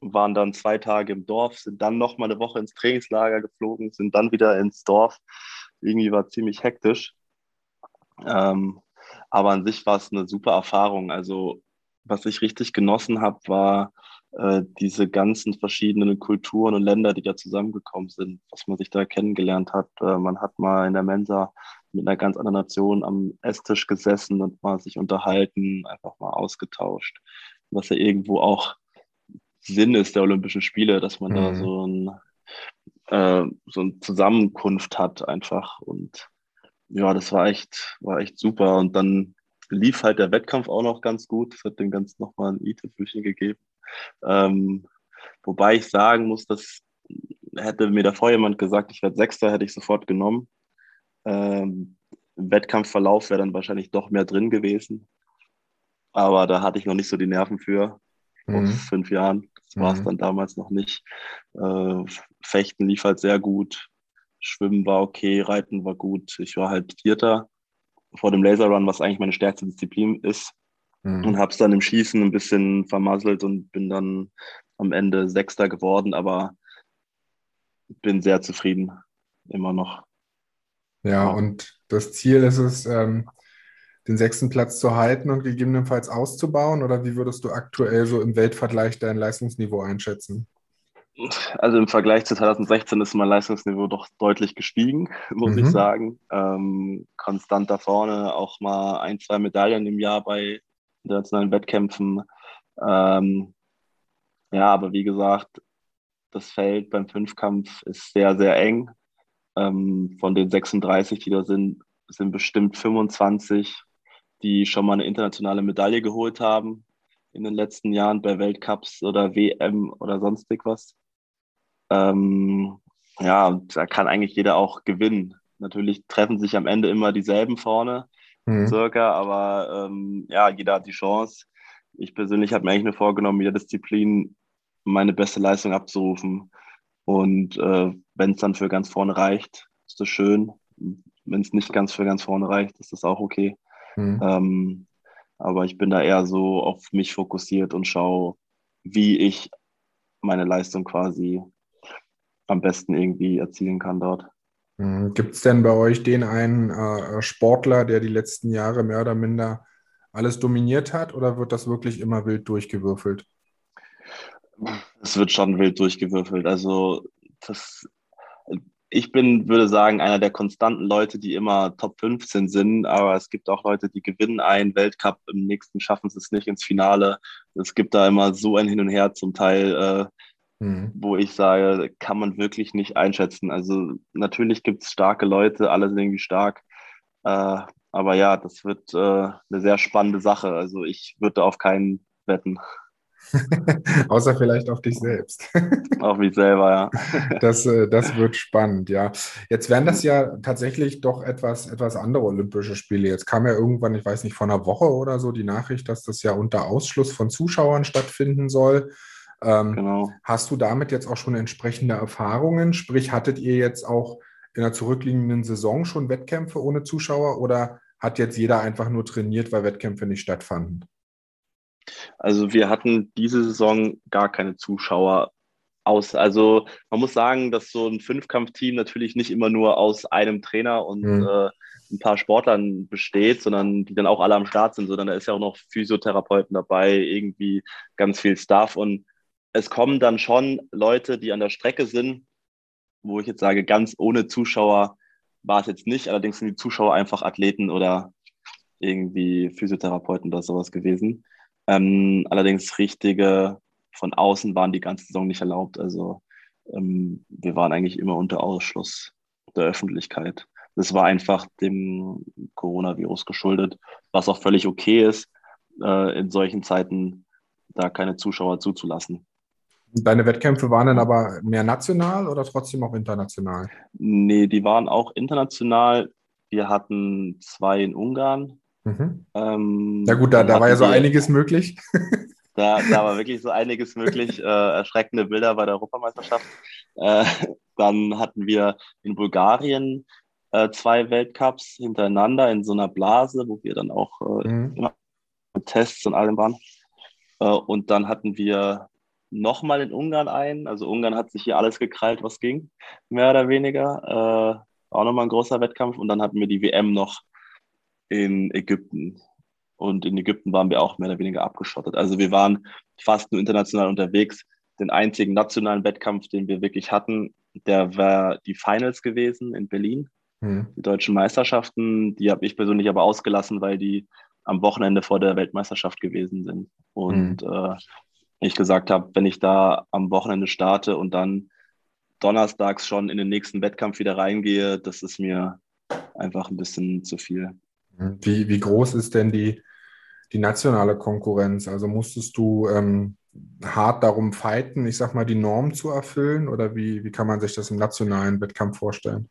waren dann zwei Tage im Dorf, sind dann noch mal eine Woche ins Trainingslager geflogen, sind dann wieder ins Dorf. Irgendwie war ziemlich hektisch. Ähm, aber an sich war es eine super Erfahrung. Also was ich richtig genossen habe, war äh, diese ganzen verschiedenen Kulturen und Länder, die da zusammengekommen sind, was man sich da kennengelernt hat. Äh, man hat mal in der Mensa mit einer ganz anderen Nation am Esstisch gesessen und mal sich unterhalten, einfach mal ausgetauscht. Was ja irgendwo auch Sinn ist der Olympischen Spiele, dass man mhm. da so, ein, äh, so eine Zusammenkunft hat einfach. Und ja, das war echt, war echt super. Und dann lief halt der Wettkampf auch noch ganz gut. Das hat dem Ganzen nochmal ein i-Tüpfelchen gegeben. Ähm, wobei ich sagen muss, dass hätte mir davor jemand gesagt, ich werde Sechster, hätte ich sofort genommen. Ähm, Im Wettkampfverlauf wäre dann wahrscheinlich doch mehr drin gewesen. Aber da hatte ich noch nicht so die Nerven für. Vor mhm. fünf Jahren. Das war es mhm. dann damals noch nicht. Äh, Fechten lief halt sehr gut. Schwimmen war okay, Reiten war gut. Ich war halt Vierter vor dem Laserrun, was eigentlich meine stärkste Disziplin ist. Mhm. Und habe es dann im Schießen ein bisschen vermasselt und bin dann am Ende Sechster geworden, aber bin sehr zufrieden, immer noch. Ja, und das Ziel ist es, ähm, den sechsten Platz zu halten und gegebenenfalls auszubauen? Oder wie würdest du aktuell so im Weltvergleich dein Leistungsniveau einschätzen? Also im Vergleich zu 2016 ist mein Leistungsniveau doch deutlich gestiegen, muss mhm. ich sagen. Ähm, konstant da vorne, auch mal ein, zwei Medaillen im Jahr bei internationalen Wettkämpfen. Ähm, ja, aber wie gesagt, das Feld beim Fünfkampf ist sehr, sehr eng. Ähm, von den 36, die da sind, sind bestimmt 25, die schon mal eine internationale Medaille geholt haben in den letzten Jahren bei Weltcups oder WM oder sonstig was. Ähm, ja, da kann eigentlich jeder auch gewinnen. Natürlich treffen sich am Ende immer dieselben vorne, mhm. circa, aber ähm, ja, jeder hat die Chance. Ich persönlich habe mir eigentlich nur vorgenommen, jeder Disziplin meine beste Leistung abzurufen. Und äh, wenn es dann für ganz vorne reicht, ist das schön. Wenn es nicht ganz für ganz vorne reicht, ist das auch okay. Mhm. Ähm, aber ich bin da eher so auf mich fokussiert und schaue, wie ich meine Leistung quasi am besten irgendwie erzielen kann dort. Mhm. Gibt es denn bei euch den einen äh, Sportler, der die letzten Jahre mehr oder minder alles dominiert hat oder wird das wirklich immer wild durchgewürfelt? Es wird schon wild durchgewürfelt. Also das, ich bin, würde sagen, einer der konstanten Leute, die immer Top 15 sind, aber es gibt auch Leute, die gewinnen einen Weltcup, im nächsten schaffen sie es nicht ins Finale. Es gibt da immer so ein Hin und Her zum Teil, äh, mhm. wo ich sage, kann man wirklich nicht einschätzen. Also natürlich gibt es starke Leute, alle sind irgendwie stark. Äh, aber ja, das wird äh, eine sehr spannende Sache. Also ich würde auf keinen wetten. Außer vielleicht auf dich selbst. auf mich selber, ja. das, äh, das wird spannend, ja. Jetzt wären das ja tatsächlich doch etwas, etwas andere Olympische Spiele. Jetzt kam ja irgendwann, ich weiß nicht, vor einer Woche oder so die Nachricht, dass das ja unter Ausschluss von Zuschauern stattfinden soll. Ähm, genau. Hast du damit jetzt auch schon entsprechende Erfahrungen? Sprich, hattet ihr jetzt auch in der zurückliegenden Saison schon Wettkämpfe ohne Zuschauer oder hat jetzt jeder einfach nur trainiert, weil Wettkämpfe nicht stattfanden? Also wir hatten diese Saison gar keine Zuschauer aus. Also man muss sagen, dass so ein Fünfkampfteam natürlich nicht immer nur aus einem Trainer und mhm. äh, ein paar Sportlern besteht, sondern die dann auch alle am Start sind, sondern da ist ja auch noch Physiotherapeuten dabei, irgendwie ganz viel Stuff und es kommen dann schon Leute, die an der Strecke sind, wo ich jetzt sage, ganz ohne Zuschauer war es jetzt nicht. Allerdings sind die Zuschauer einfach Athleten oder irgendwie Physiotherapeuten oder sowas gewesen. Ähm, allerdings richtige von außen waren die ganze Saison nicht erlaubt. Also ähm, wir waren eigentlich immer unter Ausschluss der Öffentlichkeit. Das war einfach dem Coronavirus geschuldet, was auch völlig okay ist, äh, in solchen Zeiten da keine Zuschauer zuzulassen. Deine Wettkämpfe waren dann aber mehr national oder trotzdem auch international? Nee, die waren auch international. Wir hatten zwei in Ungarn, Mhm. Ähm, Na gut, da, da war ja so wir, einiges möglich. Da, da war wirklich so einiges möglich. Äh, erschreckende Bilder bei der Europameisterschaft. Äh, dann hatten wir in Bulgarien äh, zwei Weltcups hintereinander in so einer Blase, wo wir dann auch äh, mhm. immer mit Tests und allem waren. Äh, und dann hatten wir nochmal in Ungarn einen. Also Ungarn hat sich hier alles gekrallt, was ging, mehr oder weniger. Äh, auch nochmal ein großer Wettkampf. Und dann hatten wir die WM noch in Ägypten. Und in Ägypten waren wir auch mehr oder weniger abgeschottet. Also wir waren fast nur international unterwegs. Den einzigen nationalen Wettkampf, den wir wirklich hatten, der war die Finals gewesen in Berlin. Mhm. Die deutschen Meisterschaften, die habe ich persönlich aber ausgelassen, weil die am Wochenende vor der Weltmeisterschaft gewesen sind. Und mhm. äh, ich gesagt habe, wenn ich da am Wochenende starte und dann donnerstags schon in den nächsten Wettkampf wieder reingehe, das ist mir einfach ein bisschen zu viel. Wie, wie groß ist denn die, die nationale Konkurrenz? Also musstest du ähm, hart darum fighten, ich sag mal, die Norm zu erfüllen? Oder wie, wie kann man sich das im nationalen Wettkampf vorstellen?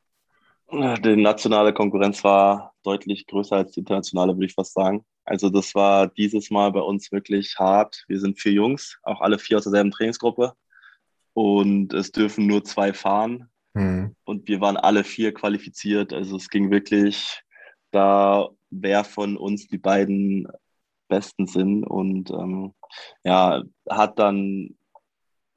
Die nationale Konkurrenz war deutlich größer als die internationale, würde ich fast sagen. Also das war dieses Mal bei uns wirklich hart. Wir sind vier Jungs, auch alle vier aus derselben Trainingsgruppe. Und es dürfen nur zwei fahren. Hm. Und wir waren alle vier qualifiziert. Also es ging wirklich da wer von uns die beiden Besten sind. Und ähm, ja, hat dann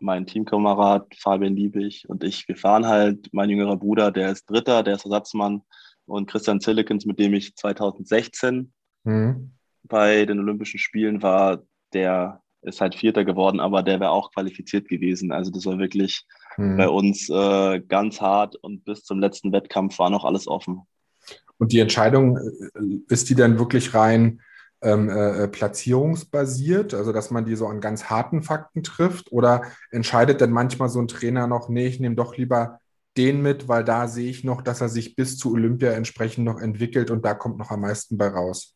mein Teamkamerad Fabian Liebig und ich, wir fahren halt, mein jüngerer Bruder, der ist Dritter, der ist Ersatzmann und Christian Zillikens, mit dem ich 2016 mhm. bei den Olympischen Spielen war, der ist halt Vierter geworden, aber der wäre auch qualifiziert gewesen. Also das war wirklich mhm. bei uns äh, ganz hart und bis zum letzten Wettkampf war noch alles offen. Und die Entscheidung, äh, ist die dann wirklich rein ähm, äh, platzierungsbasiert, also dass man die so an ganz harten Fakten trifft? Oder entscheidet dann manchmal so ein Trainer noch, nee, ich nehme doch lieber den mit, weil da sehe ich noch, dass er sich bis zu Olympia entsprechend noch entwickelt und da kommt noch am meisten bei raus?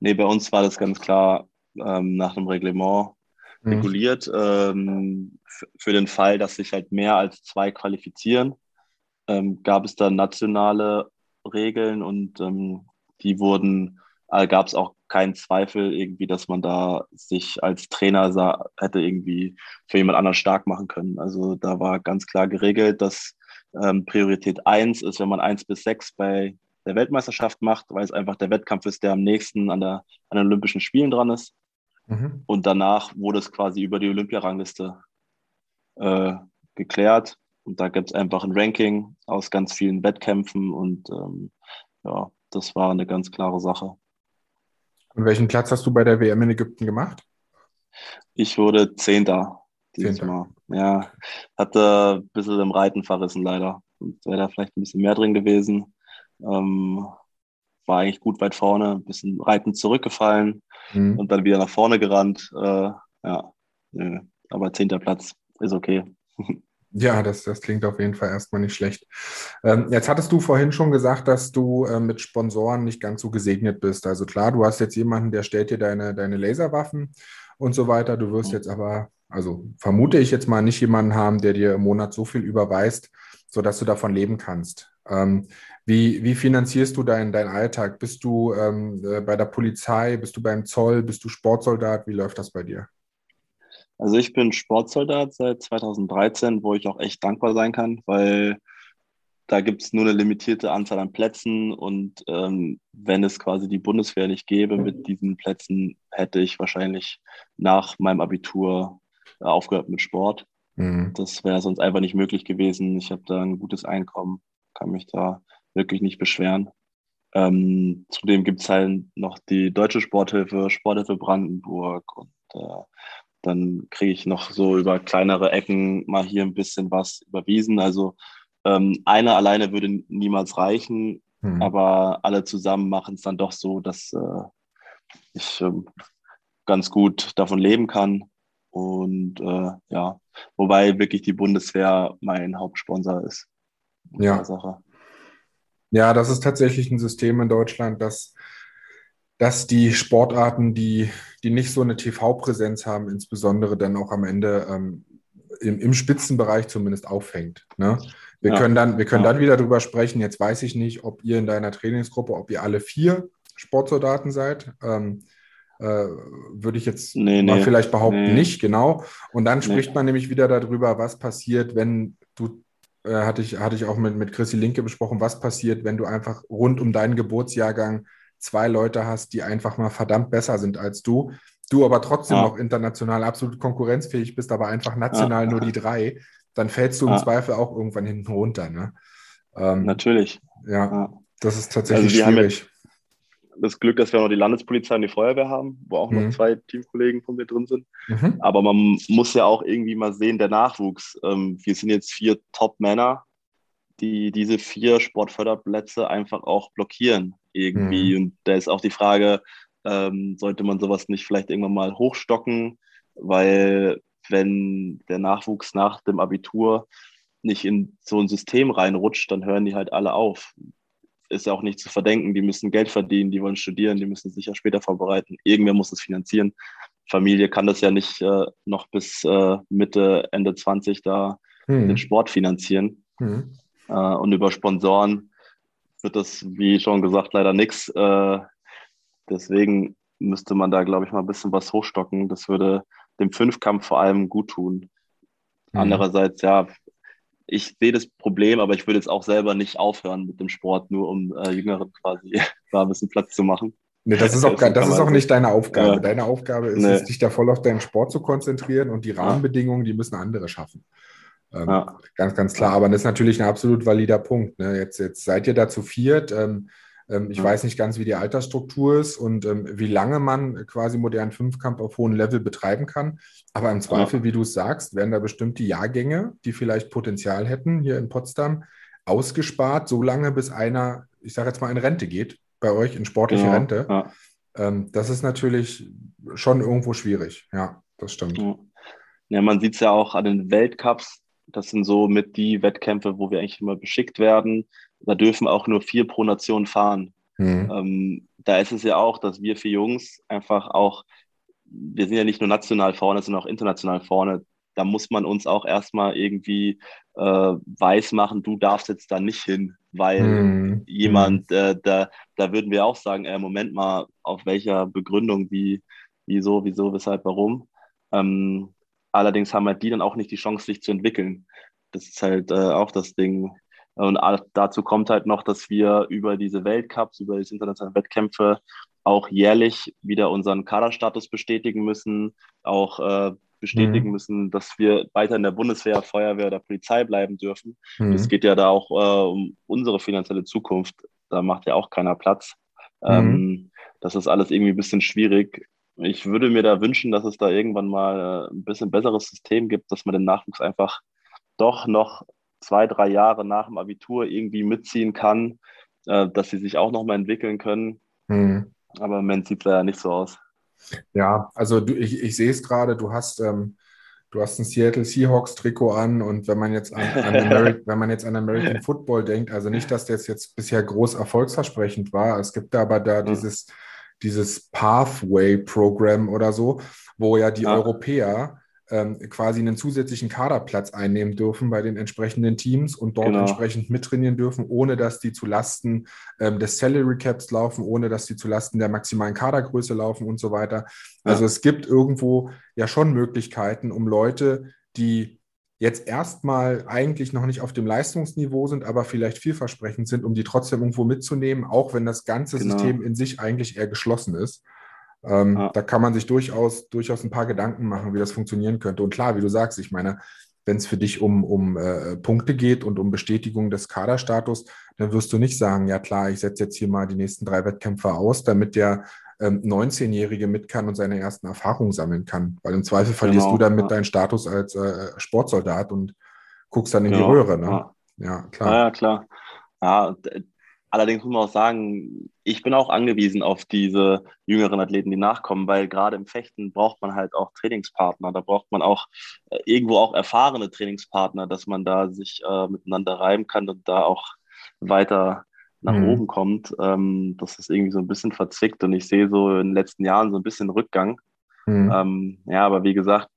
Nee, bei uns war das ganz klar ähm, nach dem Reglement. mhm. reguliert ähm, für den Fall, dass sich halt mehr als zwei qualifizieren. Ähm, gab es da nationale Regeln und ähm, die wurden, äh, gab es auch keinen Zweifel irgendwie, dass man da sich als Trainer sah, hätte irgendwie für jemand anderen stark machen können. Also da war ganz klar geregelt, dass ähm, Priorität 1 ist, wenn man 1 bis 6 bei der Weltmeisterschaft macht, weil es einfach der Wettkampf ist, der am nächsten an, der, an den Olympischen Spielen dran ist. Mhm. Und danach wurde es quasi über die Olympiarangliste äh, geklärt. Und da gibt es einfach ein Ranking aus ganz vielen Wettkämpfen und ähm, ja, das war eine ganz klare Sache. Und welchen Platz hast du bei der WM in Ägypten gemacht? Ich wurde Zehnter dieses Zehnter. Mal. Ja, hatte ein bisschen im Reiten verrissen leider. Wäre da vielleicht ein bisschen mehr drin gewesen. Ähm, war eigentlich gut weit vorne, ein bisschen Reiten zurückgefallen mhm. und dann wieder nach vorne gerannt. Äh, ja, nö. aber zehnter Platz ist okay. Ja, das, das klingt auf jeden Fall erstmal nicht schlecht. Ähm, jetzt hattest du vorhin schon gesagt, dass du äh, mit Sponsoren nicht ganz so gesegnet bist. Also klar, du hast jetzt jemanden, der stellt dir deine, deine Laserwaffen und so weiter. Du wirst mhm. jetzt aber, also vermute ich jetzt mal, nicht jemanden haben, der dir im Monat so viel überweist, sodass du davon leben kannst. Ähm, wie, wie finanzierst du deinen dein Alltag? Bist du ähm, äh, bei der Polizei? Bist du beim Zoll? Bist du Sportsoldat? Wie läuft das bei dir? Also ich bin Sportsoldat seit 2013, wo ich auch echt dankbar sein kann, weil da gibt es nur eine limitierte Anzahl an Plätzen und ähm, wenn es quasi die Bundeswehr nicht gäbe mit diesen Plätzen, hätte ich wahrscheinlich nach meinem Abitur äh, aufgehört mit Sport. Mhm. Das wäre sonst einfach nicht möglich gewesen. Ich habe da ein gutes Einkommen, kann mich da wirklich nicht beschweren. Ähm, zudem gibt es halt noch die Deutsche Sporthilfe, Sporthilfe Brandenburg und äh, dann kriege ich noch so über kleinere Ecken mal hier ein bisschen was überwiesen. Also ähm, einer alleine würde niemals reichen, mhm. aber alle zusammen machen es dann doch so, dass äh, ich äh, ganz gut davon leben kann. Und äh, ja, wobei wirklich die Bundeswehr mein Hauptsponsor ist. Ja. Ja, das ist tatsächlich ein System in Deutschland, das dass die Sportarten, die, die nicht so eine TV-Präsenz haben, insbesondere dann auch am Ende ähm, im, im, Spitzenbereich zumindest auffängt. Ne? Wir ja. können, dann, wir können ja. dann wieder drüber sprechen. Jetzt weiß ich nicht, ob ihr in deiner Trainingsgruppe, ob ihr alle vier Sportsoldaten seid. Ähm, äh, würde ich jetzt nee, mal nee, vielleicht behaupten, nee. nicht, genau. Und dann spricht man nämlich wieder darüber, was passiert, wenn du, äh, hatte, ich, hatte ich auch mit, mit Chrissy Linke besprochen, was passiert, wenn du einfach rund um deinen Geburtsjahrgang zwei Leute hast, die einfach mal verdammt besser sind als du, du aber trotzdem ja. noch international absolut konkurrenzfähig bist, aber einfach national ja. nur die drei, dann fällst du im Zweifel auch irgendwann hinten runter. Ne? Ähm, Natürlich. Ja, das ist tatsächlich also schwierig. das Glück, dass wir noch die Landespolizei und die Feuerwehr haben, wo auch mhm. noch zwei Teamkollegen von mir drin sind. Mhm. Aber man muss ja auch irgendwie mal sehen, der Nachwuchs. Ähm, wir sind jetzt vier Top-Männer, die diese vier Sportförderplätze einfach auch blockieren irgendwie. Mhm. Und da ist auch die Frage, ähm, sollte man sowas nicht vielleicht irgendwann mal hochstocken, weil wenn der Nachwuchs nach dem Abitur nicht in so ein System reinrutscht, dann hören die halt alle auf. Ist ja auch nicht zu verdenken, die müssen Geld verdienen, die wollen studieren, die müssen sich ja später vorbereiten. Irgendwer muss es finanzieren. Familie kann das ja nicht äh, noch bis äh, Mitte, Ende 20 da mhm. den Sport finanzieren. Mhm. Äh, und über Sponsoren wird das, wie schon gesagt, leider nichts. Äh, deswegen müsste man da, glaube ich, mal ein bisschen was hochstocken. Das würde dem Fünfkampf vor allem gut tun. Mhm. Andererseits, ja, ich sehe das Problem, aber ich würde jetzt auch selber nicht aufhören mit dem Sport, nur um äh, Jüngeren quasi da ein bisschen Platz zu machen. Nee, das ist auch, das ist auch nicht deine Aufgabe. Ja. Deine Aufgabe ist nee. es, dich da voll auf deinen Sport zu konzentrieren und die Rahmenbedingungen, die müssen andere schaffen. Ähm, ja. Ganz, ganz klar. Aber das ist natürlich ein absolut valider Punkt. Ne? Jetzt, jetzt seid ihr da zu viert. Ähm, ähm, ich ja. weiß nicht ganz, wie die Altersstruktur ist und ähm, wie lange man quasi modernen Fünfkampf auf hohem Level betreiben kann. Aber im Zweifel, ja. wie du es sagst, werden da bestimmte Jahrgänge, die vielleicht Potenzial hätten, hier in Potsdam, ausgespart, so lange, bis einer, ich sage jetzt mal, in Rente geht, bei euch in sportliche genau. Rente. Ähm, das ist natürlich schon irgendwo schwierig. Ja, das stimmt. Ja, man sieht es ja auch an den Weltcups, das sind so mit die Wettkämpfe, wo wir eigentlich immer beschickt werden. Da dürfen auch nur vier pro Nation fahren. Mhm. Ähm, da ist es ja auch, dass wir vier Jungs einfach auch wir sind ja nicht nur national vorne, sondern auch international vorne. Da muss man uns auch erstmal irgendwie äh, weiß machen, du darfst jetzt da nicht hin, weil mm. jemand, äh, da, da würden wir auch sagen, äh, Moment mal, auf welcher Begründung, wie, wieso, wieso, weshalb, warum. Ähm, allerdings haben halt die dann auch nicht die Chance, sich zu entwickeln. Das ist halt äh, auch das Ding. Und dazu kommt halt noch, dass wir über diese Weltcups, über diese internationalen Wettkämpfe auch jährlich wieder unseren Kaderstatus bestätigen müssen, auch äh, bestätigen mhm. müssen, dass wir weiter in der Bundeswehr, Feuerwehr oder Polizei bleiben dürfen. Es mhm. geht ja da auch äh, um unsere finanzielle Zukunft. Da macht ja auch keiner Platz. Mhm. Ähm, das ist alles irgendwie ein bisschen schwierig. Ich würde mir da wünschen, dass es da irgendwann mal äh, ein bisschen besseres System gibt, dass man den Nachwuchs einfach doch noch zwei, drei Jahre nach dem Abitur irgendwie mitziehen kann, äh, dass sie sich auch noch mal entwickeln können. Mhm. Aber im Moment sieht es ja nicht so aus. Ja, also du, ich, ich sehe es gerade, du hast, ähm, du hast ein Seattle Seahawks-Trikot an und wenn man jetzt an, an Ameri wenn man jetzt an American Football denkt, also nicht, dass das jetzt bisher groß erfolgsversprechend war, es gibt aber da mhm. dieses, dieses Pathway-Programm oder so, wo ja die ja. Europäer ähm, quasi einen zusätzlichen Kaderplatz einnehmen dürfen bei den entsprechenden Teams und dort genau. entsprechend mittrainieren dürfen, ohne dass die zu Lasten ähm, des Salary Caps laufen, ohne dass die zu Lasten der maximalen Kadergröße laufen und so weiter. Ja. Also es gibt irgendwo ja schon Möglichkeiten, um Leute, die jetzt erstmal eigentlich noch nicht auf dem Leistungsniveau sind, aber vielleicht vielversprechend sind, um die trotzdem irgendwo mitzunehmen, auch wenn das ganze genau. System in sich eigentlich eher geschlossen ist. Ähm, ja. Da kann man sich durchaus, durchaus ein paar Gedanken machen, wie das funktionieren könnte. Und klar, wie du sagst, ich meine, wenn es für dich um, um äh, Punkte geht und um Bestätigung des Kaderstatus, dann wirst du nicht sagen, ja klar, ich setze jetzt hier mal die nächsten drei Wettkämpfe aus, damit der ähm, 19-Jährige mit kann und seine ersten Erfahrungen sammeln kann. Weil im Zweifel verlierst genau, du dann mit ja. deinen Status als äh, Sportsoldat und guckst dann in genau, die Röhre. Ne? Ja. ja, klar. Ja, klar. Ja, Allerdings muss man auch sagen, ich bin auch angewiesen auf diese jüngeren Athleten, die nachkommen, weil gerade im Fechten braucht man halt auch Trainingspartner. Da braucht man auch äh, irgendwo auch erfahrene Trainingspartner, dass man da sich äh, miteinander reiben kann und da auch weiter nach mhm. oben kommt. Ähm, das ist irgendwie so ein bisschen verzwickt und ich sehe so in den letzten Jahren so ein bisschen Rückgang. Mhm. Ähm, ja, aber wie gesagt,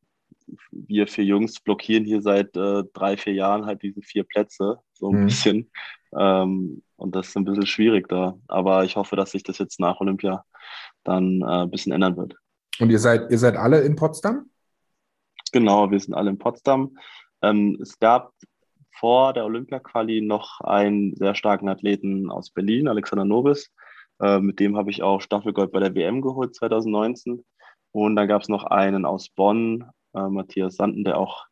wir vier Jungs blockieren hier seit äh, drei, vier Jahren halt diese vier Plätze, so ein mhm. bisschen. Ähm, und das ist ein bisschen schwierig da. Aber ich hoffe, dass sich das jetzt nach Olympia dann äh, ein bisschen ändern wird. Und ihr seid, ihr seid alle in Potsdam? Genau, wir sind alle in Potsdam. Ähm, es gab vor der Olympia-Quali noch einen sehr starken Athleten aus Berlin, Alexander Nobis. Äh, mit dem habe ich auch Staffelgold bei der WM geholt 2019. Und dann gab es noch einen aus Bonn, äh, Matthias Sanden, der auch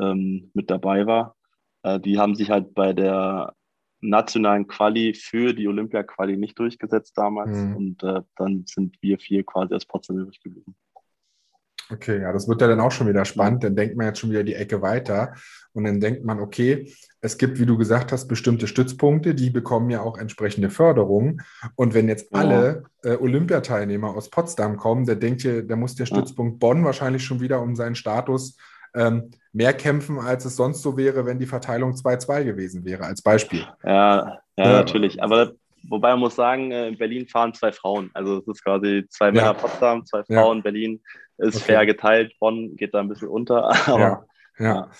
ähm, mit dabei war. Äh, die haben sich halt bei der nationalen Quali für die Olympia-Quali nicht durchgesetzt damals. Mhm. Und äh, dann sind wir vier quasi als Potsdam übrig geblieben. Okay, ja, das wird ja dann auch schon wieder spannend. Dann denkt man jetzt schon wieder die Ecke weiter. Und dann denkt man, okay, es gibt, wie du gesagt hast, bestimmte Stützpunkte, die bekommen ja auch entsprechende Förderungen. Und wenn jetzt ja. alle äh, Olympiateilnehmer aus Potsdam kommen, der denkt hier, da muss der Stützpunkt ja. Bonn wahrscheinlich schon wieder um seinen Status ähm, mehr kämpfen, als es sonst so wäre, wenn die Verteilung 2-2 gewesen wäre, als Beispiel. Ja, ja, ja. natürlich. Aber wobei man muss sagen, äh, in Berlin fahren zwei Frauen. Also es ist quasi zwei Männer ja. Potsdam, zwei Frauen Berlin. Ist okay. fair geteilt. Bonn geht da ein bisschen unter. Aber, ja. ja.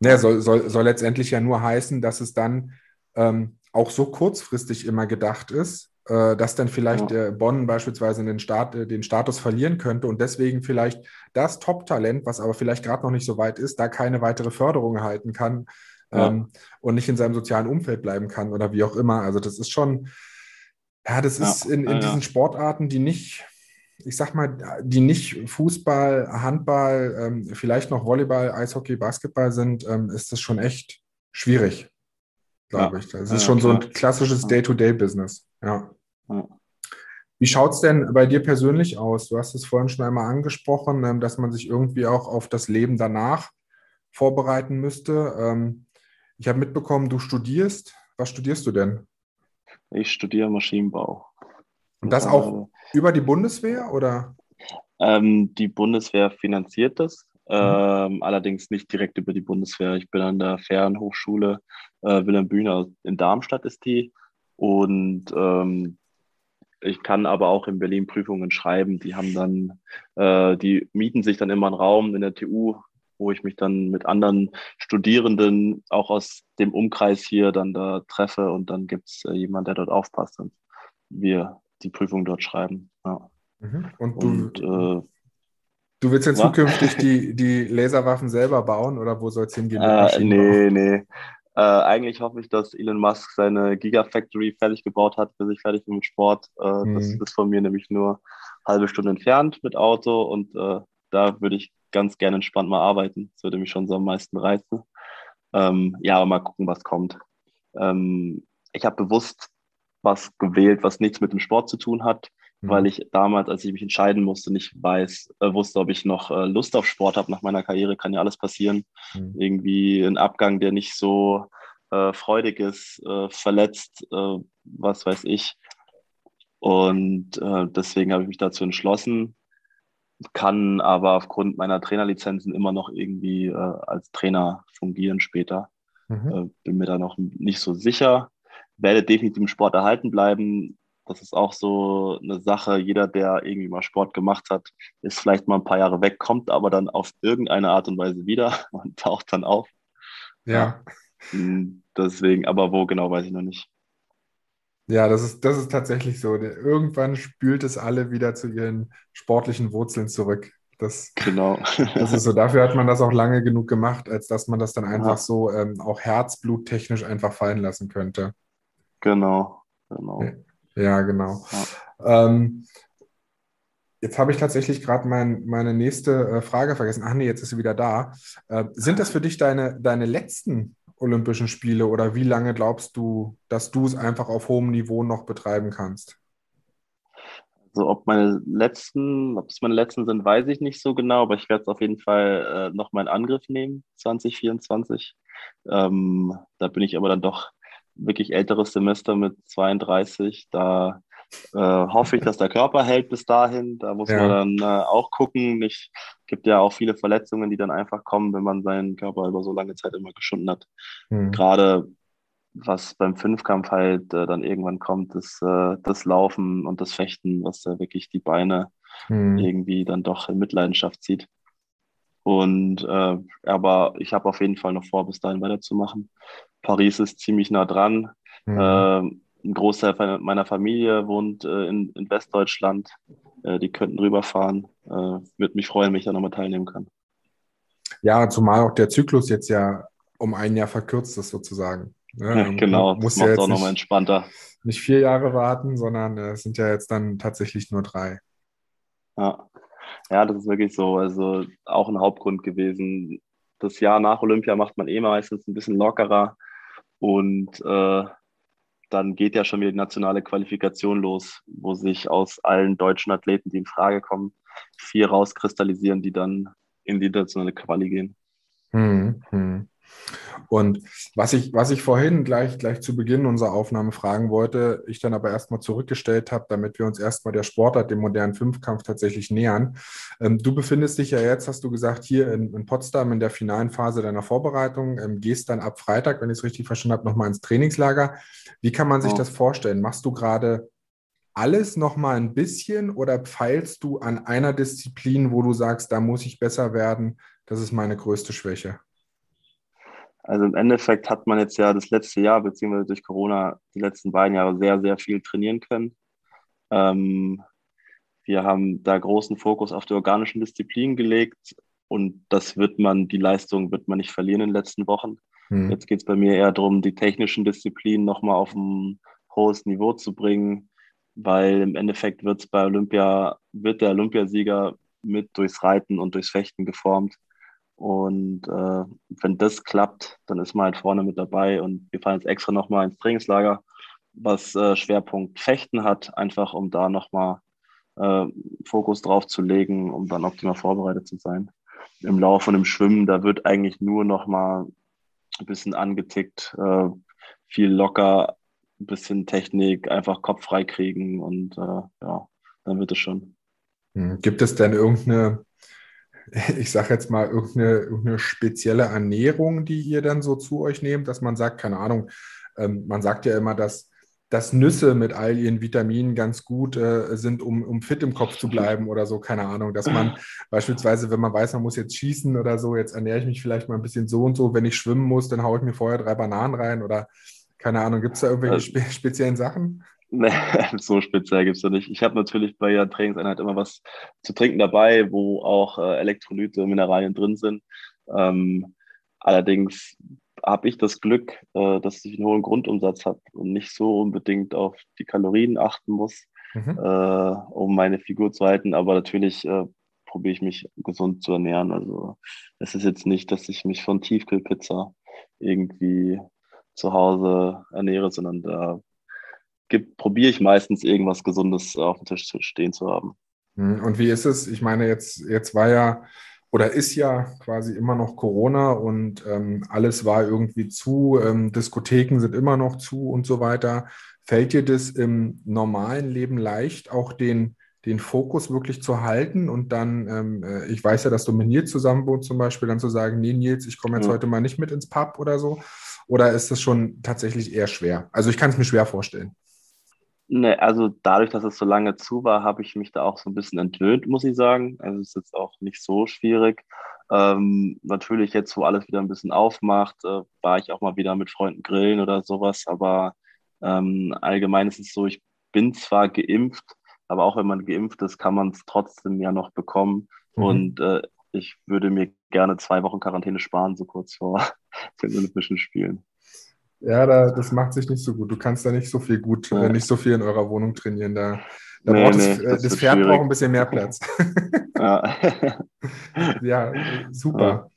ja. soll, soll, soll letztendlich ja nur heißen, dass es dann ähm, auch so kurzfristig immer gedacht ist, äh, dass dann vielleicht ja. Bonn beispielsweise den, Start, äh, den Status verlieren könnte und deswegen vielleicht das Top-Talent, was aber vielleicht gerade noch nicht so weit ist, da keine weitere Förderung erhalten kann ja. ähm, und nicht in seinem sozialen Umfeld bleiben kann oder wie auch immer. Also das ist schon, ja, das ist in, in diesen Sportarten, die nicht, ich sag mal, die nicht Fußball, Handball, ähm, vielleicht noch Volleyball, Eishockey, Basketball sind, ähm, ist das schon echt schwierig, glaube ich. Das ist schon so ein klassisches Day-to-Day-Business. Ja. Wie schaut es denn bei dir persönlich aus? Du hast es vorhin schon einmal angesprochen, ähm, dass man sich irgendwie auch auf das Leben danach vorbereiten müsste. Ähm, ich habe mitbekommen, du studierst. Was studierst du denn? Ich studiere Maschinenbau. Und das auch über die Bundeswehr oder? Ähm, die Bundeswehr finanziert das, mhm. ähm, allerdings nicht direkt über die Bundeswehr. Ich bin an der Fernhochschule äh, Wilhelm Bühner in Darmstadt ist die. Und ähm, ich kann aber auch in Berlin Prüfungen schreiben. Die haben dann, äh, die mieten sich dann immer einen Raum in der TU, wo ich mich dann mit anderen Studierenden auch aus dem Umkreis hier dann da treffe und dann gibt es äh, jemanden, der dort aufpasst und wir die Prüfung dort schreiben. Ja. Mhm. Und du, und, äh, du willst ja zukünftig die, die Laserwaffen selber bauen oder wo soll es hingehen? Äh, nee, nee. Äh, eigentlich hoffe ich, dass Elon Musk seine Gigafactory fertig gebaut hat, bis ich fertig bin mit Sport. Äh, mhm. Das ist von mir nämlich nur eine halbe Stunde entfernt mit Auto und äh, da würde ich ganz gerne entspannt mal arbeiten. Das würde mich schon so am meisten reizen. Ähm, ja, mal gucken, was kommt. Ähm, ich habe bewusst was gewählt, was nichts mit dem Sport zu tun hat, mhm. weil ich damals, als ich mich entscheiden musste, nicht weiß, äh, wusste, ob ich noch äh, Lust auf Sport habe. Nach meiner Karriere kann ja alles passieren. Mhm. Irgendwie ein Abgang, der nicht so äh, freudig ist, äh, verletzt, äh, was weiß ich. Und äh, deswegen habe ich mich dazu entschlossen, kann aber aufgrund meiner Trainerlizenzen immer noch irgendwie als Trainer fungieren später. Mhm. Bin mir da noch nicht so sicher. Werde definitiv im Sport erhalten bleiben. Das ist auch so eine Sache. Jeder, der irgendwie mal Sport gemacht hat, ist vielleicht mal ein paar Jahre weg, kommt aber dann auf irgendeine Art und Weise wieder und taucht dann auf. Ja. Hm, deswegen, aber wo genau, weiß ich noch nicht. Ja, das ist, das ist tatsächlich so. Irgendwann spült es alle wieder zu ihren sportlichen Wurzeln zurück. Das, genau. das ist so. Dafür hat man das auch lange genug gemacht, als dass man das dann einfach ja. so ähm, auch herzbluttechnisch einfach fallen lassen könnte. Genau, genau. Ja, genau. Ja. Ähm, jetzt habe ich tatsächlich gerade mein, meine nächste äh, Frage vergessen. Ach nee, jetzt ist sie wieder da. Äh, sind das für dich deine, deine letzten Olympischen Spiele oder wie lange glaubst du, dass du es einfach auf hohem Niveau noch betreiben kannst? Also ob meine letzten, ob es meine letzten sind, weiß ich nicht so genau, aber ich werde es auf jeden Fall äh, noch mal in Angriff nehmen, 2024. Ähm, da bin ich aber dann doch wirklich älteres Semester mit 32. Da äh, hoffe ich, dass der Körper hält bis dahin. Da muss ja. man dann äh, auch gucken. Es gibt ja auch viele Verletzungen, die dann einfach kommen, wenn man seinen Körper über so lange Zeit immer geschunden hat. Mhm. Gerade was beim Fünfkampf halt äh, dann irgendwann kommt, ist äh, das Laufen und das Fechten, was da wirklich die Beine mhm. irgendwie dann doch in Mitleidenschaft zieht. Und äh, aber ich habe auf jeden Fall noch vor, bis dahin weiterzumachen. Paris ist ziemlich nah dran. Mhm. Äh, ein Großteil meiner Familie wohnt äh, in, in, Westdeutschland. Äh, die könnten rüberfahren. Äh, Würde mich freuen, wenn ich da nochmal teilnehmen kann. Ja, zumal auch der Zyklus jetzt ja um ein Jahr verkürzt ist, sozusagen. Ja, ja, genau, muss ja jetzt auch nochmal entspannter. Nicht vier Jahre warten, sondern äh, es sind ja jetzt dann tatsächlich nur drei. Ja. Ja, das ist wirklich so. Also auch ein Hauptgrund gewesen. Das Jahr nach Olympia macht man eh meistens ein bisschen lockerer. Und äh, dann geht ja schon wieder die nationale Qualifikation los, wo sich aus allen deutschen Athleten, die in Frage kommen, vier rauskristallisieren, die dann in die internationale Quali gehen. Hm, hm. Und was ich, was ich vorhin gleich, gleich zu Beginn unserer Aufnahme fragen wollte, ich dann aber erstmal zurückgestellt habe, damit wir uns erstmal der Sportart, dem modernen Fünfkampf tatsächlich nähern. Ähm, du befindest dich ja jetzt, hast du gesagt, hier in, in Potsdam in der finalen Phase deiner Vorbereitung, ähm, gehst dann ab Freitag, wenn ich es richtig verstanden habe, nochmal ins Trainingslager. Wie kann man sich oh. das vorstellen? Machst du gerade alles nochmal ein bisschen oder pfeilst du an einer Disziplin, wo du sagst, da muss ich besser werden? Das ist meine größte Schwäche. Also im Endeffekt hat man jetzt ja das letzte Jahr, beziehungsweise durch Corona, die letzten beiden Jahre sehr, sehr viel trainieren können. Ähm, wir haben da großen Fokus auf die organischen Disziplinen gelegt und das wird man, die Leistung wird man nicht verlieren in den letzten Wochen. Hm. Jetzt geht es bei mir eher darum, die technischen Disziplinen nochmal auf ein hohes Niveau zu bringen, weil im Endeffekt wird es bei Olympia, wird der Olympiasieger mit durchs Reiten und durchs Fechten geformt. Und äh, wenn das klappt, dann ist man halt vorne mit dabei. Und wir fahren jetzt extra nochmal ins Trainingslager, was äh, Schwerpunkt Fechten hat, einfach um da nochmal äh, Fokus drauf zu legen, um dann optimal vorbereitet zu sein. Im Lauf und im Schwimmen, da wird eigentlich nur nochmal ein bisschen angetickt, äh, viel locker, ein bisschen Technik, einfach Kopf frei kriegen und äh, ja, dann wird es schon. Hm, gibt es denn irgendeine ich sage jetzt mal, irgendeine, irgendeine, spezielle Ernährung, die ihr dann so zu euch nehmt, dass man sagt, keine Ahnung, ähm, man sagt ja immer, dass, dass Nüsse mit all ihren Vitaminen ganz gut äh, sind, um, um fit im Kopf zu bleiben oder so, keine Ahnung. Dass man beispielsweise, wenn man weiß, man muss jetzt schießen oder so, jetzt ernähre ich mich vielleicht mal ein bisschen so und so. Wenn ich schwimmen muss, dann haue ich mir vorher drei Bananen rein oder keine Ahnung. Gibt es da irgendwelche spe speziellen Sachen? Nee, so speziell gibt es da nicht. Ich habe natürlich bei der Trainingseinheit immer was zu trinken dabei, wo auch äh, Elektrolyte, Mineralien drin sind. Ähm, allerdings habe ich das Glück, äh, dass ich einen hohen Grundumsatz habe und nicht so unbedingt auf die Kalorien achten muss, mhm. äh, um meine Figur zu halten. Aber natürlich äh, probiere ich mich gesund zu ernähren. Also es ist jetzt nicht, dass ich mich von Tiefkühlpizza irgendwie zu Hause ernähre, sondern da probiere ich meistens irgendwas Gesundes auf dem Tisch stehen zu haben. Mhm. Und wie ist es? Ich meine, jetzt, jetzt war ja oder ist ja quasi immer noch Corona und ähm, alles war irgendwie zu, ähm, Diskotheken sind immer noch zu und so weiter. Fällt dir das im normalen Leben leicht, auch den, den Fokus wirklich zu halten und dann, ähm, äh, ich weiß ja, dass du mit Nils zusammen wohnst zum Beispiel, dann zu sagen, nee Nils, ich komme jetzt mhm. heute mal nicht mit ins Pub oder so? Oder ist das schon tatsächlich eher schwer? Also ich kann es mir schwer vorstellen. Nee, also dadurch, dass es so lange zu war, habe ich mich da auch so ein bisschen entwöhnt, muss ich sagen. Also es ist jetzt auch nicht so schwierig. Ähm, natürlich jetzt, wo alles wieder ein bisschen aufmacht, äh, war ich auch mal wieder mit Freunden grillen oder sowas. Aber ähm, allgemein ist es so, ich bin zwar geimpft, aber auch wenn man geimpft ist, kann man es trotzdem ja noch bekommen. Mhm. Und äh, ich würde mir gerne zwei Wochen Quarantäne sparen, so kurz vor den Olympischen Spielen. Ja, da, das macht sich nicht so gut. Du kannst da nicht so viel gut, äh, nicht so viel in eurer Wohnung trainieren. Da, da nee, braucht nee, das, das, das Pferd schwierig. braucht ein bisschen mehr Platz. Ja, ja super. Ja.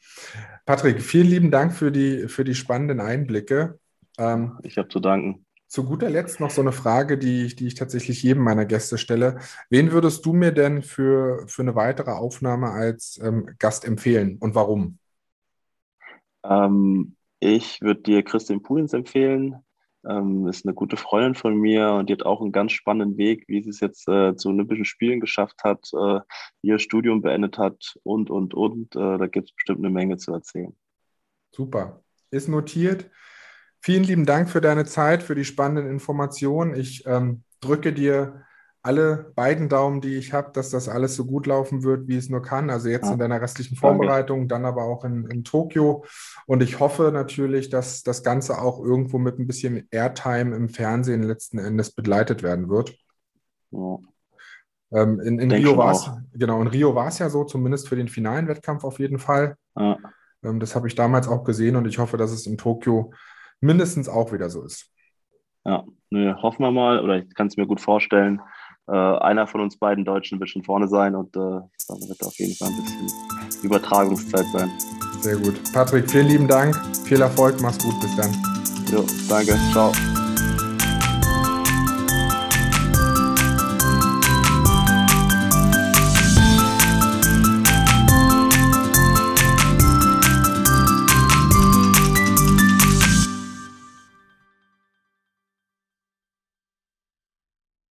Patrick, vielen lieben Dank für die, für die spannenden Einblicke. Ähm, ich habe zu danken. Zu guter Letzt noch so eine Frage, die, die ich tatsächlich jedem meiner Gäste stelle. Wen würdest du mir denn für, für eine weitere Aufnahme als ähm, Gast empfehlen und warum? Ähm, ich würde dir Christine Pulins empfehlen. Ähm, ist eine gute Freundin von mir und die hat auch einen ganz spannenden Weg, wie sie es jetzt äh, zu Olympischen Spielen geschafft hat, äh, ihr Studium beendet hat und, und, und. Äh, da gibt es bestimmt eine Menge zu erzählen. Super. Ist notiert. Vielen lieben Dank für deine Zeit, für die spannenden Informationen. Ich ähm, drücke dir alle beiden Daumen, die ich habe, dass das alles so gut laufen wird, wie es nur kann. Also jetzt in deiner restlichen Vorbereitung, dann aber auch in, in Tokio. Und ich hoffe natürlich, dass das Ganze auch irgendwo mit ein bisschen Airtime im Fernsehen letzten Endes begleitet werden wird. Ja. Ähm, in, in Rio war es genau, in Rio war es ja so, zumindest für den finalen Wettkampf auf jeden Fall. Ja. Ähm, das habe ich damals auch gesehen und ich hoffe, dass es in Tokio mindestens auch wieder so ist. Ja, ne, hoffen wir mal, oder ich kann es mir gut vorstellen äh, einer von uns beiden Deutschen wird schon vorne sein und äh, dann wird auf jeden Fall ein bisschen Übertragungszeit sein. Sehr gut. Patrick, vielen lieben Dank. Viel Erfolg. Mach's gut. Bis dann. Jo, danke. Ciao.